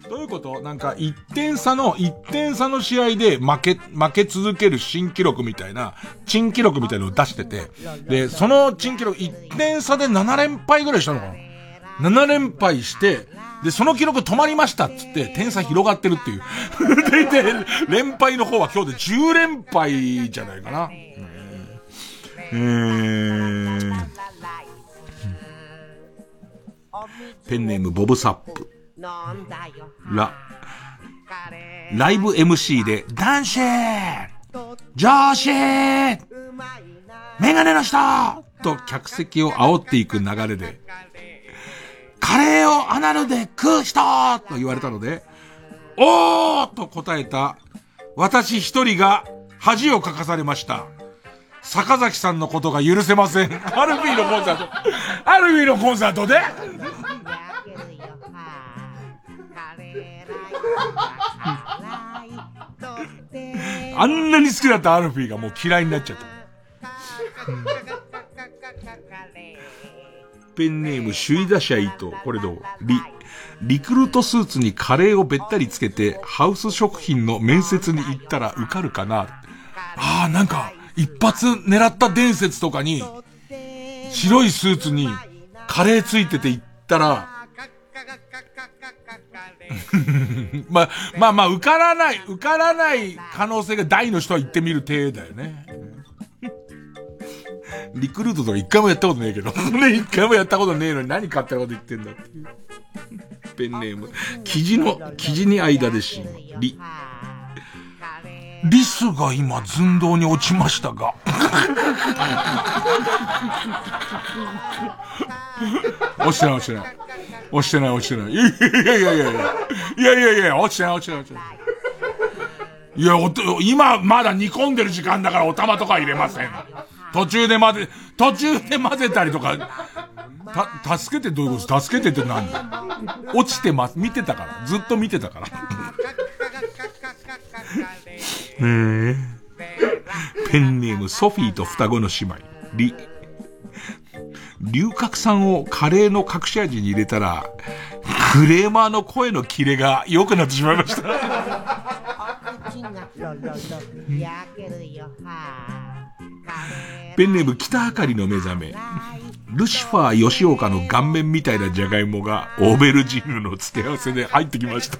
どういうこと？なんか、1点差の、1点差の試合で負け、負け続ける新記録みたいな、珍記録みたいなのを出してて、で、その珍記録、1点差で7連敗ぐらいしたのかな ?7 連敗して、で、その記録止まりましたっつって、点差広がってるっていう。で、で、連敗の方は今日で10連敗じゃないかな。えー、ペンネームボブサップ。ラ、ライブ MC で、男子女子メガネの人と客席を煽っていく流れで、カレーをアナルで食う人。と言われたので、おーと答えた。私一人が恥をかかされました。坂崎さんのことが許せません。アルフィーのコンサート、アルフィーのコンサートで あんなに好きだったアルフィーがもう嫌いになっちゃった。ペンネーム首位打者伊藤。これどう？リ、リクルートスーツにカレーをべったりつけて、ハウス食品の面接に行ったら受かるかな？ああ、なんか、一発狙った伝説とかに、白いスーツにカレーついてて行ったら、まあ、まあまあ、受からない、受からない可能性が大の人は言ってみる体だよね。リクルートとか一回もやったことねえけど。ね、一回もやったことねえのに何勝手なこと言ってんだっていう。ペンネーム。記事の、記事に間でし、リ。リスが今寸胴に落ちましたが。落ちてない落ちてない。落ちてない落ちてない。いやいやいやいやいや。いやいやいや、落ちてない落ちてない落ちてない。いや、お今まだ煮込んでる時間だからお玉とか入れません。途中で混ぜ、途中で混ぜたりとか、た、助けてどういうこと？助けてって何？落ちてます。見てたから。ずっと見てたから。ねえ。ペンネームソフィーと双子の姉妹。リ。龍角散をカレーの隠し味に入れたら、クレーマーの声のキレが良くなってしまいました。ペンネーム北あかりの目覚め。ルシファー吉岡の顔面みたいなジャガイモがオーベルジーヌの付け合わせで入ってきました。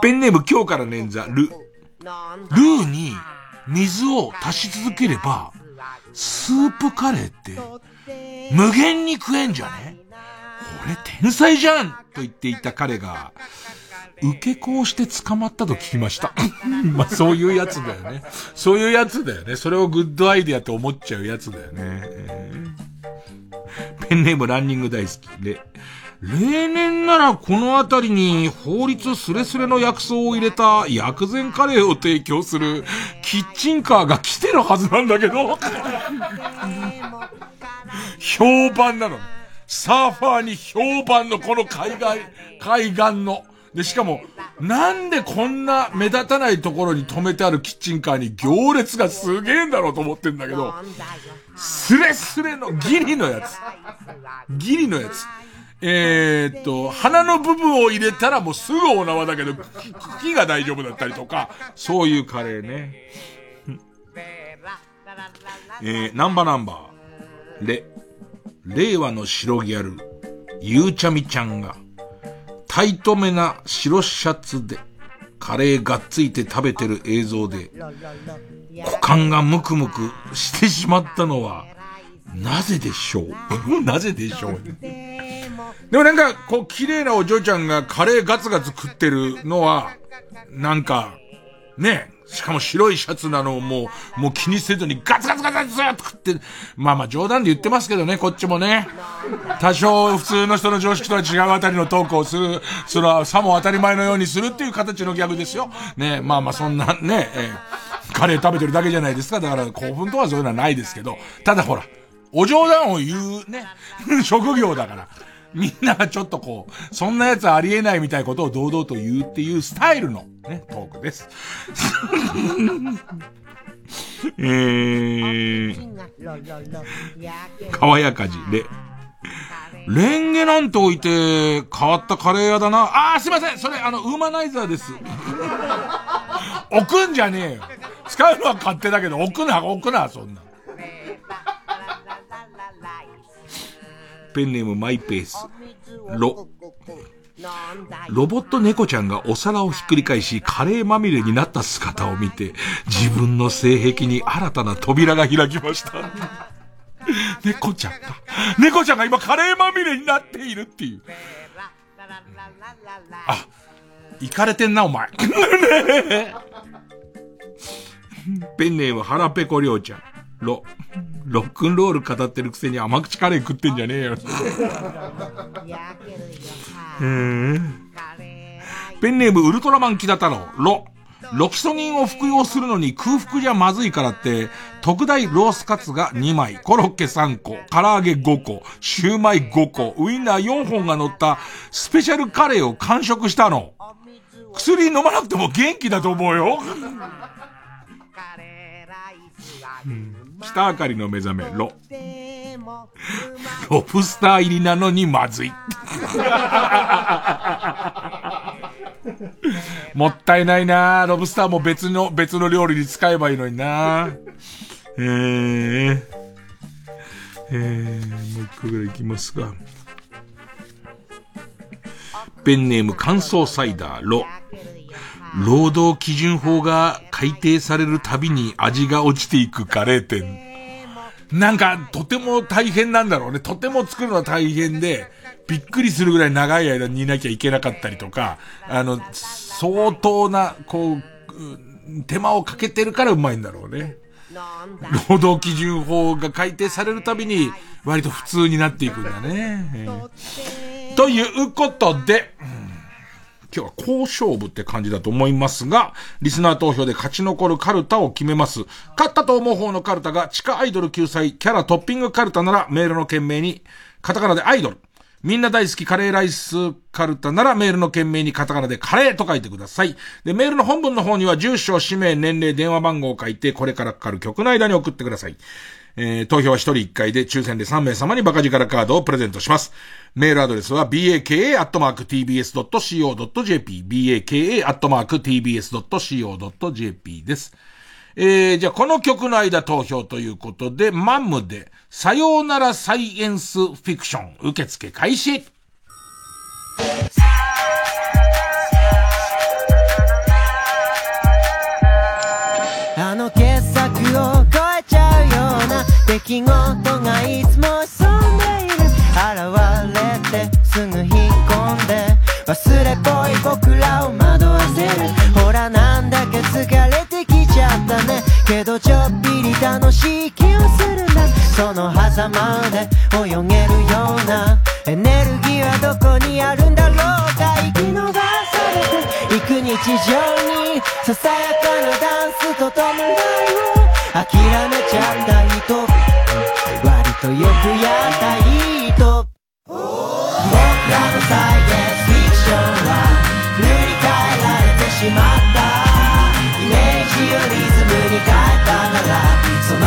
ペンネーム今日から捻挫、ル。ルーに水を足し続ければ、スープカレーって無限に食えんじゃね？俺天才じゃんと言っていた彼が、受け子をして捕まったと聞きました。まあそういうやつだよね。そういうやつだよね。それをグッドアイディアって思っちゃうやつだよね。ペンネームランニング大好きで、例年ならこの辺りに法律スレスレの薬草を入れた薬膳カレーを提供するキッチンカーが来てるはずなんだけど。評判なの。サーファーに評判のこの海外、海岸の。で、しかも、なんでこんな目立たないところに止めてあるキッチンカーに行列がすげえんだろうと思ってんだけど、スレスレのギリのやつ。ギリのやつ。えー、っと、花の部分を入れたらもうすぐお縄だけど、茎が大丈夫だったりとか、そういうカレーね。えー、ナンバナンバー。レ、令和の白ギャル、ゆうちゃみちゃんが、タイトめな白シャツで、カレーがっついて食べてる映像で、股間がムクムクしてしまったのは、なぜでしょう？なぜでしょうでもなんか、こう、綺麗なお嬢ちゃんがカレーガツガツ食ってるのは、なんか、ね、しかも白いシャツなのをもう、もう気にせずにガツガツガツガツって食って、まあまあ冗談で言ってますけどね、こっちもね。多少普通の人の常識とは違うあたりのトークをする、それはさも当たり前のようにするっていう形のギャグですよ。ね、まあまあそんなね、えー、カレー食べてるだけじゃないですか。だから興奮とはそういうのはないですけど、ただほら、お冗談を言うね、職業だから。みんながちょっとこう、そんなやつありえないみたいなことを堂々と言うっていうスタイルのね、トークです。えー、川やかじで、レンゲなんて置いて、変わったカレー屋だな。あー、すいませんそれ、あの、ウーマナイザーです。置くんじゃねえよ。使うのは勝手だけど、置くな、置くな、そんな。ペンネームマイペース。ロ。ロボット猫ちゃんがお皿をひっくり返し、カレーまみれになった姿を見て、自分の性癖に新たな扉が開きました。猫ちゃんが、猫ちゃんが今カレーまみれになっているっていう。あ、行かれてんな、お前。ペンネーム腹ペコりょうちゃん。ロ、ロックンロール語ってるくせに甘口カレー食ってんじゃねえよ。うん。ペンネームウルトラマンキダ太郎、ロ。ロキソニンを服用するのに空腹じゃまずいからって、特大ロースカツが2枚、コロッケ3個、唐揚げ5個、シューマイ5個、ウインナー4本が乗ったスペシャルカレーを完食したの。薬飲まなくても元気だと思うよ。北あかりの目覚め、ロ。ロブスター入りなのにまずい。もったいないなロブスターも別の、別の料理に使えばいいのになえー、えー、もう一個ぐらいいきますが。ペンネーム乾燥サイダー、ロ。労働基準法が改定されるたびに味が落ちていくカレー店。なんか、とても大変なんだろうね。とても作るのは大変で、びっくりするぐらい長い間煮なきゃいけなかったりとか、あの、相当な、こう、手間をかけてるからうまいんだろうね。労働基準法が改定されるたびに、割と普通になっていくんだね。ということで、今日は好勝負って感じだと思いますが、リスナー投票で勝ち残るカルタを決めます。勝ったと思う方のカルタが地下アイドル救済キャラトッピングカルタならメールの件名にカタカナでアイドル。みんな大好きカレーライスカルタならメールの件名にカタカナでカレーと書いてください。で、メールの本文の方には住所、氏名、年齢、電話番号を書いて、これからかかる曲の間に送ってください。えー、投票は1人1回で抽選で3名様にバカ力カードをプレゼントします。メールアドレスは baka.tbs.co.jp baka.tbs.co.jp です。えー、じゃあこの曲の間投票ということで、マムで、さようならサイエンスフィクション、受付開始出来事がいつも潜んでいる。現れてすぐ引っ込んで忘れっぽい僕らを惑わせる。ほらなんだか疲れてきちゃったね。けどちょっぴり楽しい気をするんだその狭間で泳げるような。エネルギーはどこにあるんだろうか。生き逃されて。いく日常にささやかなダンスと弔いを諦めちゃった人とよくやったいいと。僕らのサイエンスフィクションは塗り替えられてしまった。イメージをリズムに変えたならその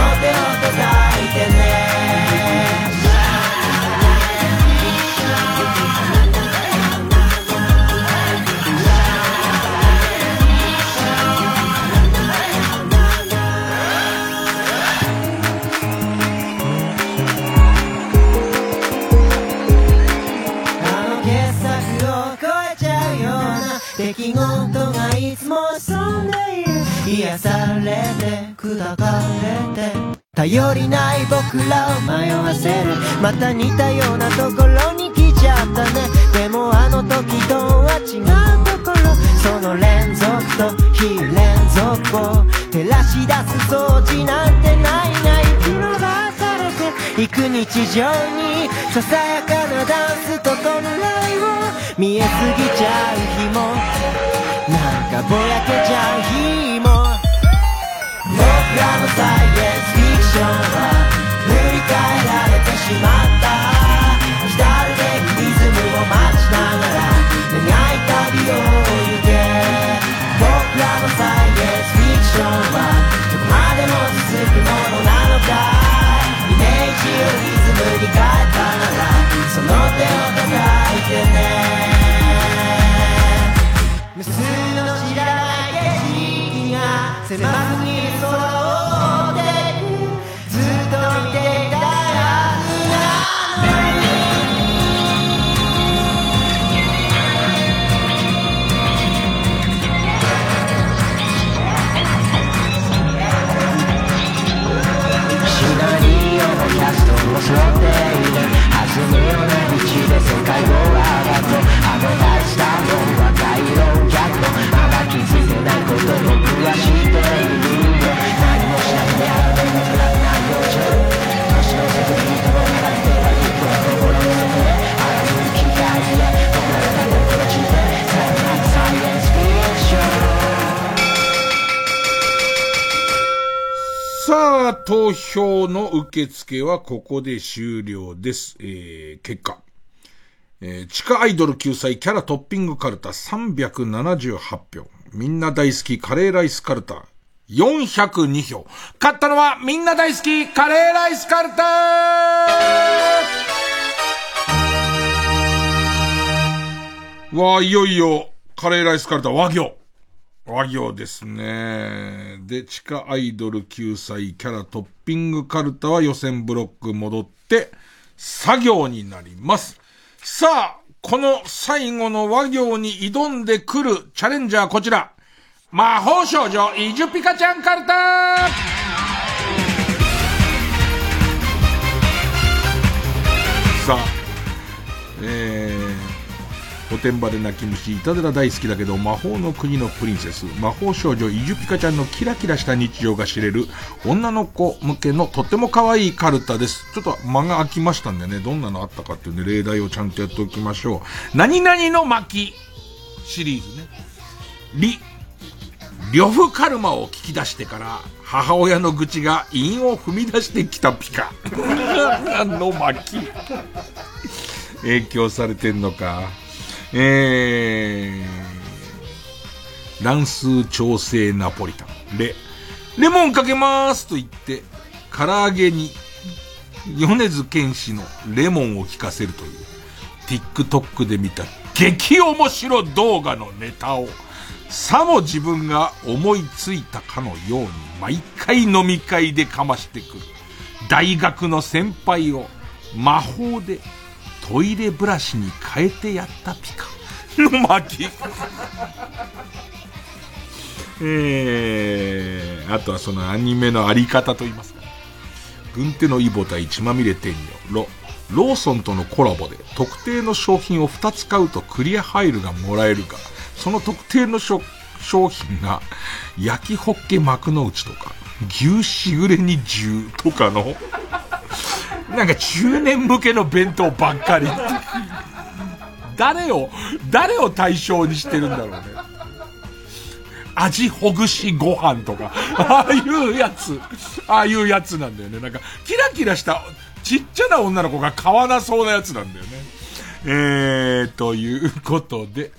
癒されて砕かれて。頼りない僕らを迷わせる。また似たようなところに来ちゃったね。でもあの時とは違うところ。その連続と非連続を。照らし出す掃除なんてないない。生き逃されて。いく日常にささやかなダンスと弔いを。見えすぎちゃう日も。なんかぼやけちゃう日も。らのサイエンスフィクションは塗り替えられてしまった来るべきリズムを待ちながら願い旅を行け僕らのサイエンスフィクションはどこまでも続くものなのかイメージをリズムに変えたならその手を叩いてね無数の知らない景色が狭すぎる空を追ってずっと見てたはずなシナリオのキャストを背負っている弾むような道で世界を荒って投票の受付はここで終了です。えー、結果。えー、地下アイドル救済キャラトッピングカルタ378票。みんな大好きカレーライスカルタ402票。勝ったのはみんな大好きカレーライスカルタわあ、いよいよカレーライスカルタ和行。和行ですね。で、地下アイドル救済キャラトッピングカルタは予選ブロック戻って、作業になります。さあ、この最後の和行に挑んでくるチャレンジャーこちら。魔法少女イジュピカちゃんカルタさあ、えー、おてんばで泣き虫、いたずら大好きだけど魔法の国のプリンセス、魔法少女イジュピカちゃんのキラキラした日常が知れる女の子向けのとっても可愛いカルタです。ちょっと間が空きましたんでね、どんなのあったかっていうんで例題をちゃんとやっておきましょう。何々の巻シリーズね。リ、呂布カルマを聞き出してから、母親の愚痴が韻を踏み出してきたピカ。の巻？影響されてんのか。えー、乱数調整ナポリタン。レ、レモンかけまーすと言って、唐揚げに、米津玄師のレモンを効かせるという、TikTok で見た激面白動画のネタを、さも自分が思いついたかのように毎回飲み会でかましてくる。大学の先輩を魔法でトイレブラシに変えてやったピカ。の 巻。えー、あとはそのアニメのあり方と言いますか。軍手のイボ対血まみれ天女、ロ、ローソンとのコラボで特定の商品を2つ買うとクリアファイルがもらえるが、その特定の商品が、焼きホッケ幕の内とか、牛しぐれに重とかの、なんか中年向けの弁当ばっかり。誰を、誰を対象にしてるんだろうね。味ほぐしご飯とか、ああいうやつ、ああいうやつなんだよね。なんか、キラキラしたちっちゃな女の子が買わなそうなやつなんだよね。えー、ということで、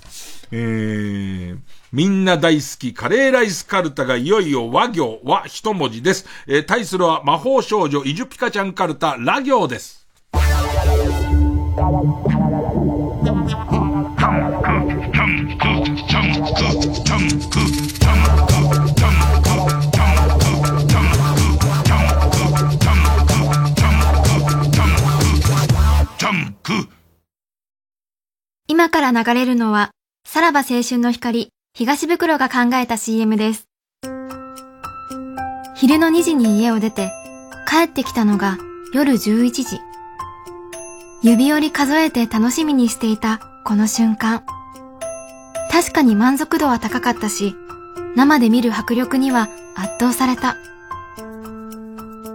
えー、みんな大好きカレーライスカルタがいよいよ和行は一文字です。えー、対するは魔法少女イジュピカちゃんカルタラ行です。今から流れるのはさらば青春の光、東袋が考えた CM です。昼の2時に家を出て、帰ってきたのが夜11時。指折り数えて楽しみにしていたこの瞬間。確かに満足度は高かったし、生で見る迫力には圧倒された。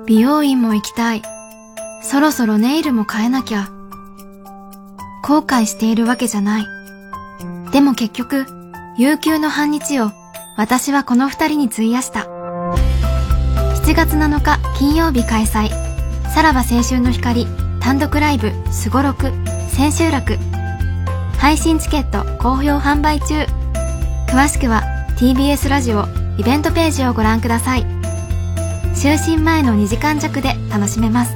美容院も行きたい。そろそろネイルも変えなきゃ。後悔しているわけじゃない。でも結局、悠久の半日を私はこの二人に費やした。7月7日金曜日開催、さらば青春の光単独ライブすごろく千秋楽。配信チケット好評販売中。詳しくは TBS ラジオイベントページをご覧ください。就寝前の2時間弱で楽しめます。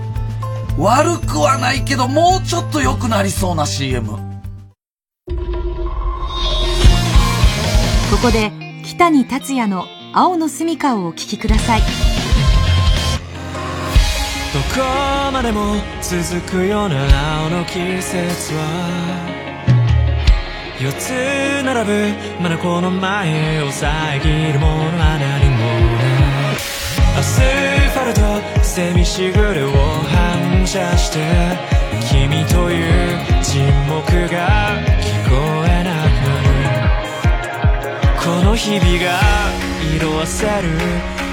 悪くはないけどもうちょっと良くなりそうな CM。ここで北に達也の青の住処をお聴きください。どこまでも続くような青の季節は四つ並ぶまだこの前を遮るものは何もない。アスファルトセミしぐれを反射して君という沈黙が日々が色あせる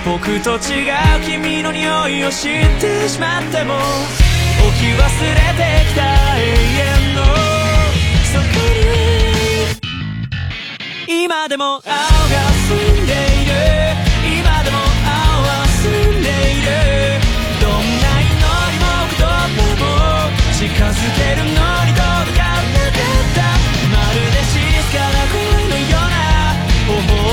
僕と違う君の匂いを知ってしまっても置き忘れてきた永遠のそこに今でも青が澄んでいる今でも青は澄んでいるどんな祈りも太っても近づけるの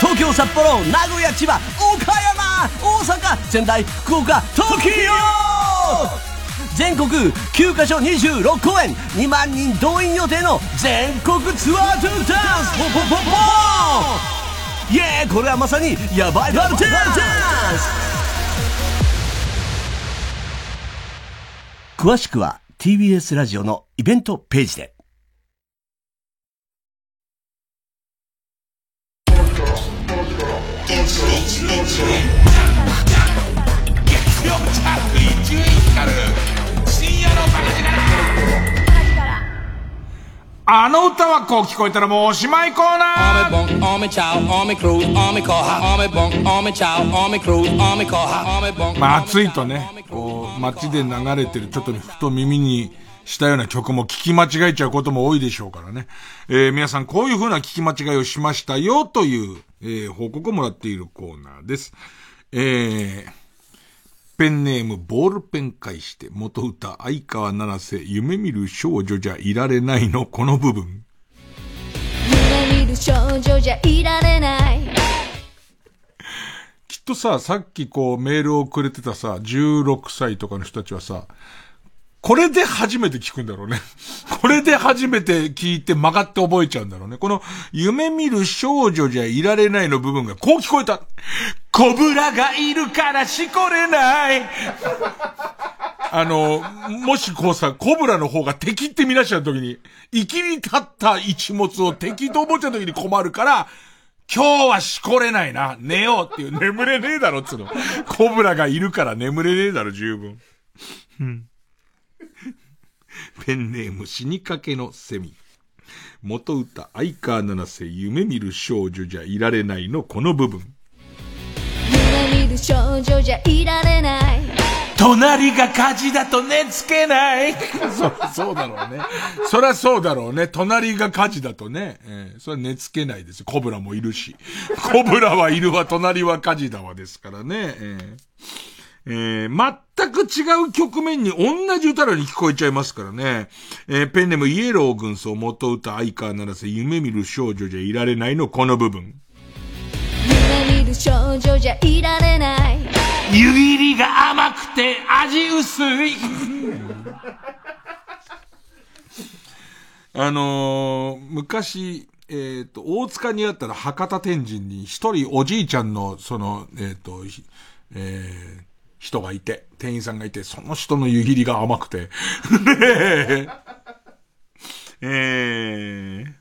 東京札幌名古屋千葉岡山大阪仙台福岡東京全国9カ所26公演2万人動員予定の全国ツアートゥーダンスポンポンポンポンイエーイこれはまさにヤバいバルダンス詳しくは TBS ラジオのイベントページで。あの歌はこう聞こえたらもうおしまいコーナー。暑いとねこう街で流れてるちょっとふと耳にしたような曲も聞き間違えちゃうことも多いでしょうからね。えー、皆さんこういう風な聞き間違いをしましたよという、えー、報告をもらっているコーナーです。えー、ペンネームボールペン返して元歌相川七瀬夢見る少女じゃいられないのこの部分。夢見る少女じゃいられない きっとさ、さっきこうメールをくれてたさ、16歳とかの人たちはさ、これで初めて聞くんだろうね。これで初めて聞いて曲がって覚えちゃうんだろうね。この、夢見る少女じゃいられないの部分がこう聞こえた。コブラがいるからしこれない。あの、もしこうさ、コブラの方が敵って見なしちゃうときに、生きり立った一物を敵と思っちゃうときに困るから、今日はしこれないな。寝ようっていう。眠れねえだろ、つうの。コブラがいるから眠れねえだろ、十分。うんペンネーム死にかけのセミ。元歌、相川七瀬、夢見る少女じゃいられないのこの部分。夢見る少女じゃいられない隣が火事だと寝つけない そう、そうだろうね。そりゃそうだろうね。隣が火事だとね。えー、それは寝つけないですコブラもいるし。コブラはいるわ、隣は火事だわですからね。えーえー、全く違う局面に同じ歌のに聞こえちゃいますからね。えー、ペンネームイエロー軍曹元歌相川七瀬夢見る少女じゃいられないのこの部分。夢見る少女じゃいられない。湯切りが甘くて味薄い。あのー、昔、えっ、ー、と、大塚にあったら博多天神に一人おじいちゃんの、その、えっ、ー、と、えー、人がいて、店員さんがいて、その人の湯切りが甘くて。ねえ。えー、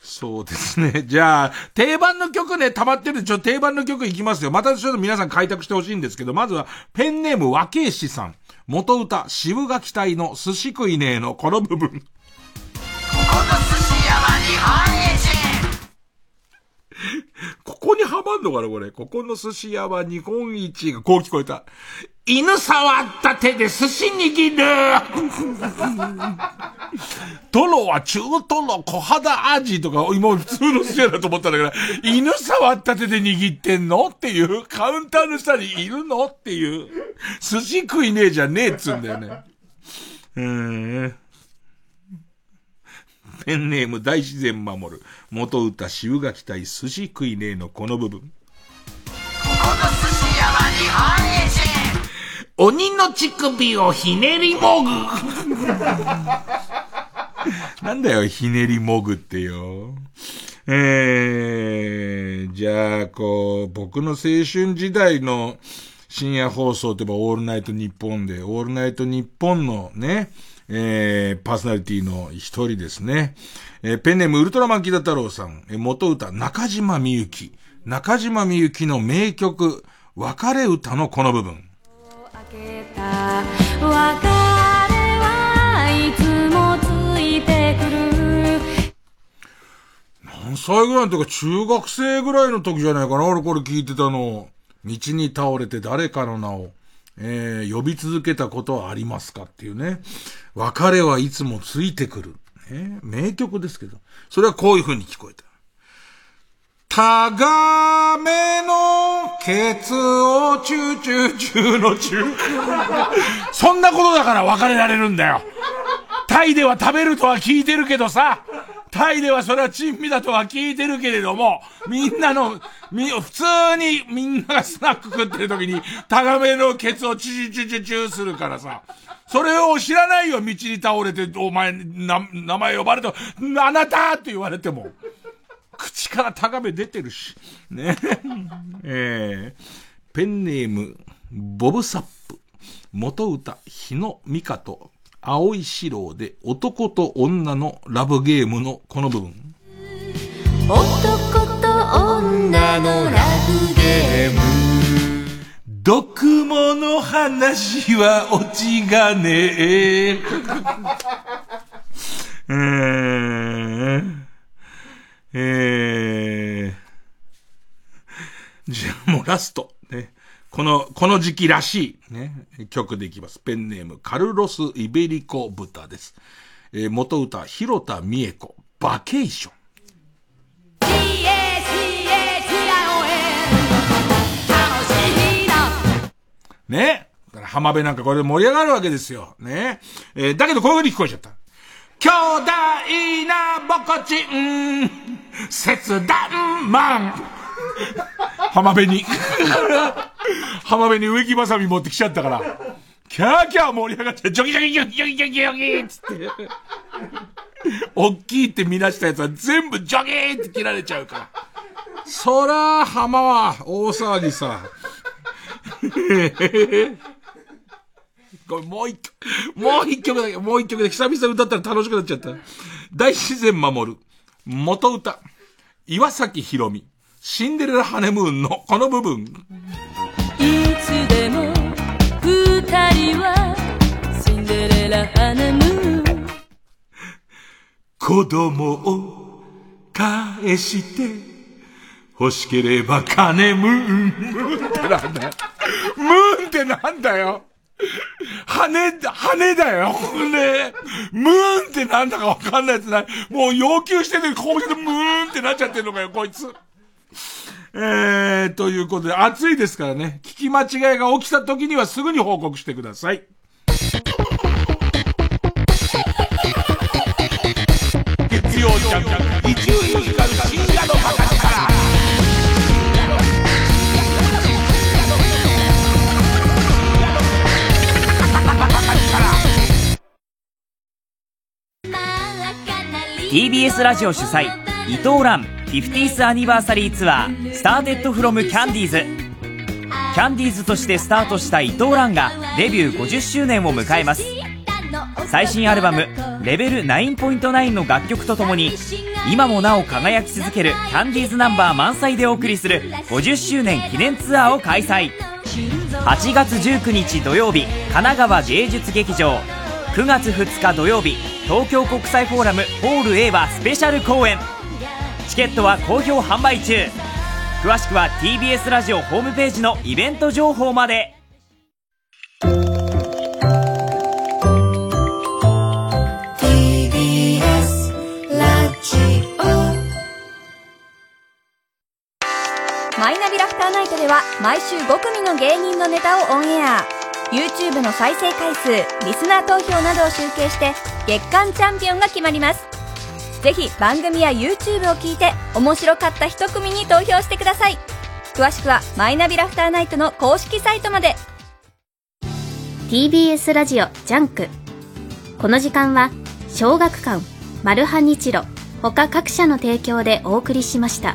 そうですね。じゃあ、定番の曲ね、溜まってるちょ、定番の曲いきますよ。またちょっと皆さん開拓してほしいんですけど、まずは、ペンネーム和慶師さん。元歌、渋垣隊の寿司食いねえのこの部分。この寿司屋は日本 ここにはまんのかなこれ。ここの寿司屋は日本一がこう聞こえた。犬触った手で寿司握る トロは中トロ小肌味とか、今普通の寿司屋だと思ったんだけど、犬触った手で握ってんのっていう、カウンターの下にいるのっていう、寿司食いねえじゃねえっつうんだよね。うーん。ペンネーム大自然守る。元歌渋垣対寿司食いねえのこの部分。ここの寿司屋は日本一鬼の乳首をひねりもぐ なんだよ、ひねりもぐってよ。えー、じゃあ、こう、僕の青春時代の深夜放送といえばオールナイトニッポンで、オールナイトニッポンのね、えー、パーソナリティの一人ですね。えー、ペンネームウルトラマンキダ太郎さん、えー、元歌中島みゆき。中島みゆきの名曲、別れ歌のこの部分。別れはいつもついてくる。何歳ぐらいの時か中学生ぐらいの時じゃないかな俺これ聞いてたの。道に倒れて誰かの名を。えー、呼び続けたことはありますかっていうね。別れはいつもついてくる。ね、名曲ですけど。それはこういう風に聞こえた。タガメのケツをチューチューチューのチュー。そんなことだから別れられるんだよ。タイでは食べるとは聞いてるけどさ、タイではそれは珍味だとは聞いてるけれども、みんなの、み、普通にみんながスナック食ってる時に、タガメのケツをチュチュチュチュするからさ、それを知らないよ、道に倒れて、お前、な、名前呼ばれて、あなたって言われても。口から高め出てるし。ね。えー、ペンネーム、ボブサップ。元歌、日野美香と、青い四郎で男と女のラブゲームのこの部分。男と女のラブゲーム毒もの話は落ちがねえ。えー、えー、じゃあもうラスト。この、この時期らしい、ね、曲でいきます。ペンネーム、カルロス・イベリコ・ブタです。えー、元歌、広田美恵子、バケーション。ね。浜辺なんかこれで盛り上がるわけですよ。ね。えー、だけどこういう風に聞こえちゃった。巨大なボコチン、切断マン。浜辺に。浜辺に植木ばさみ持ってきちゃったから。キャーキャー盛り上がって、ジョギジョギジョギジョギジョギジョギつって。大きいって見出したやつは全部ジョギーって切られちゃうから。そら、浜は大騒ぎさ。これもう一曲、もう一曲だけ、もう一曲で久々歌ったら楽しくなっちゃった。大自然守る。元歌。岩崎宏美。シンデレラハネムーンのこの部分。いつでも二人はシンデレラハネムーン子供を返して欲しければ金ムーン。ムーンってなんだよ。ムーンってなんだよ。羽、羽だよ。ねムーンってなんだかわかんないやつない。もう要求してて、こうしてムーンってなっちゃってんのかよ、こいつ。えー、ということで、暑いですからね、聞き間違いが起きた時にはすぐに報告してください。月曜ジャンク、一流ミュージカル深夜のバカ力。TBS ラジオ主催伊藤蘭 50th アニバーサリーツアースターテッドフロムキャンディーズ。キャンディーズとしてスタートした伊藤蘭がデビュー50周年を迎えます。最新アルバム「レベル9.9」の楽曲とともに今もなお輝き続けるキャンディーズナンバー満載でお送りする50周年記念ツアーを開催。8月19日土曜日神奈川芸術劇場。9月2日土曜日東京国際フォーラムホール A はスペシャル公演。チケットは好評販売中。詳しくは TBS ラジオホームページのイベント情報まで。マイナビラフターナイトでは毎週5組の芸人のネタをオンエア。YouTube の再生回数リスナー投票などを集計して月間チャンピオンが決まりますぜひ番組や YouTube を聞いて面白かった一組に投票してください。詳しくはマイナビラフターナイトの公式サイトまで。TBS ラジオジャンク。この時間は小学館マルハニチロ他各社の提供でお送りしました。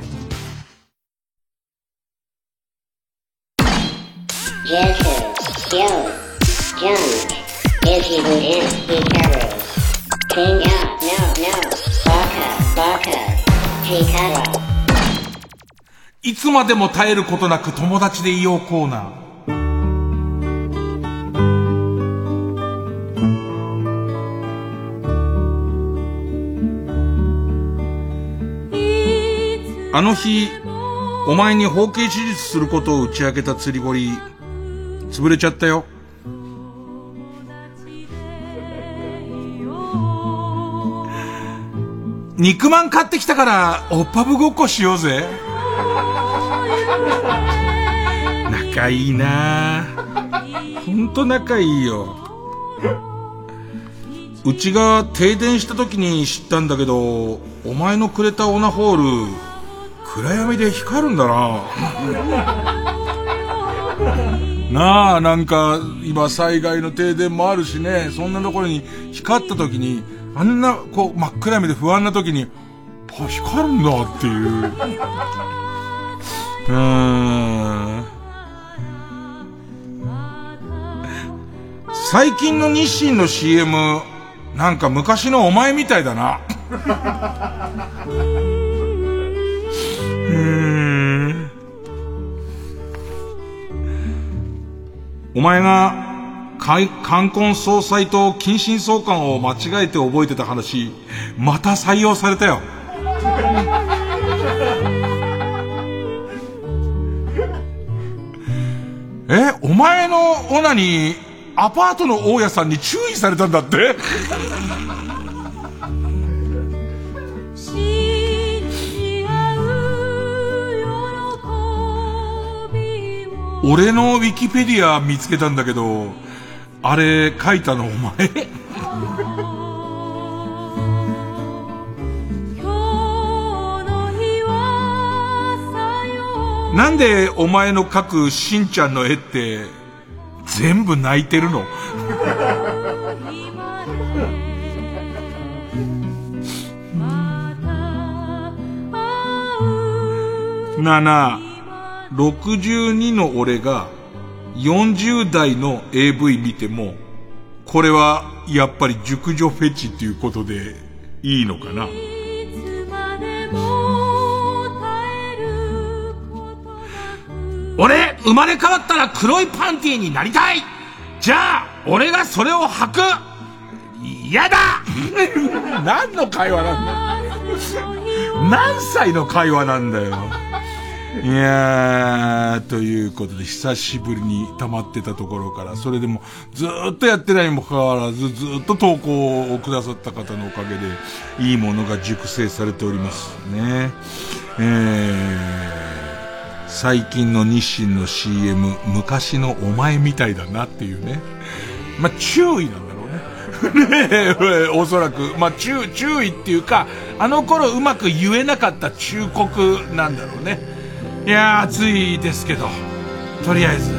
Out, no, no. いつまでも絶えることなく友達でいようコーナー。あの日、お前に包茎手術することを打ち明けた釣り堀、潰れちゃったよ。肉まん買ってきたから、おっぱぶごっこしようぜ。仲いいなほんと仲いいよ。うちが停電した時に知ったんだけど、お前のくれたオナホール、暗闇で光るんだななあ、なんか、今災害の停電もあるしね、そんなところに光った時に、あんな、こう、真っ暗闇で不安な時に、あ、光るんだっていう。うーん。最近の日清の CM、なんか昔のお前みたいだな。うーん。お前が、冠婚葬祭と近親相関を間違えて覚えてた話、また採用されたよ。え、お前のオナに、アパートの大家さんに注意されたんだって？俺のウィキペディア見つけたんだけど、あれ書いたのお前。なんでお前の描くしんちゃんの絵って全部泣いてるの？なあなあ、62の俺が40代の AV 見ても、これはやっぱり熟女フェチっていうことでいいのかな？俺、生まれ変わったら黒いパンティーになりたい。じゃあ、俺がそれを履く。嫌だ。何の会話なんだ何歳の会話なんだよ。いやー、ということで、久しぶりに溜まってたところから、それでも、ずっとやってないにもかかわらず、ずっと投稿をくださった方のおかげで、いいものが熟成されておりますね。えー、最近の日清の CM、昔のお前みたいだなっていうね。まあ、注意なんだろうね。ねえ、おそらく。まあ、注、注意っていうか、あの頃うまく言えなかった忠告なんだろうね。いや、暑いですけど、とりあえず、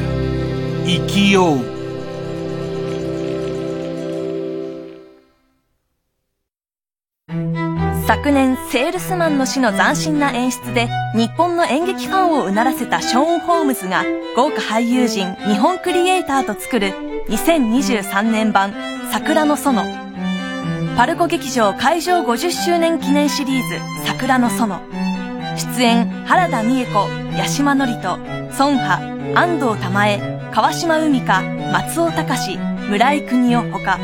生きよう。昨年、セールスマンの死の斬新な演出で、日本の演劇ファンをうならせたショーン・ホームズが、豪華俳優陣、日本クリエイターと作る、2023年版、桜の園。パルコ劇場開場50周年記念シリーズ、桜の園。出演、原田美恵子、八島智人、孫波、安藤玉恵、川島海香、松尾隆、村井邦夫ほか、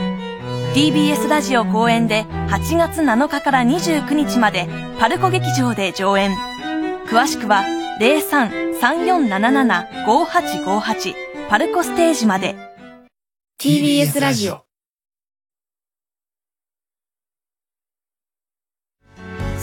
TBS ラジオ公演で8月7日から29日までパルコ劇場で上演。詳しくは03-3477-5858パルコステージまで。TBS ラジオ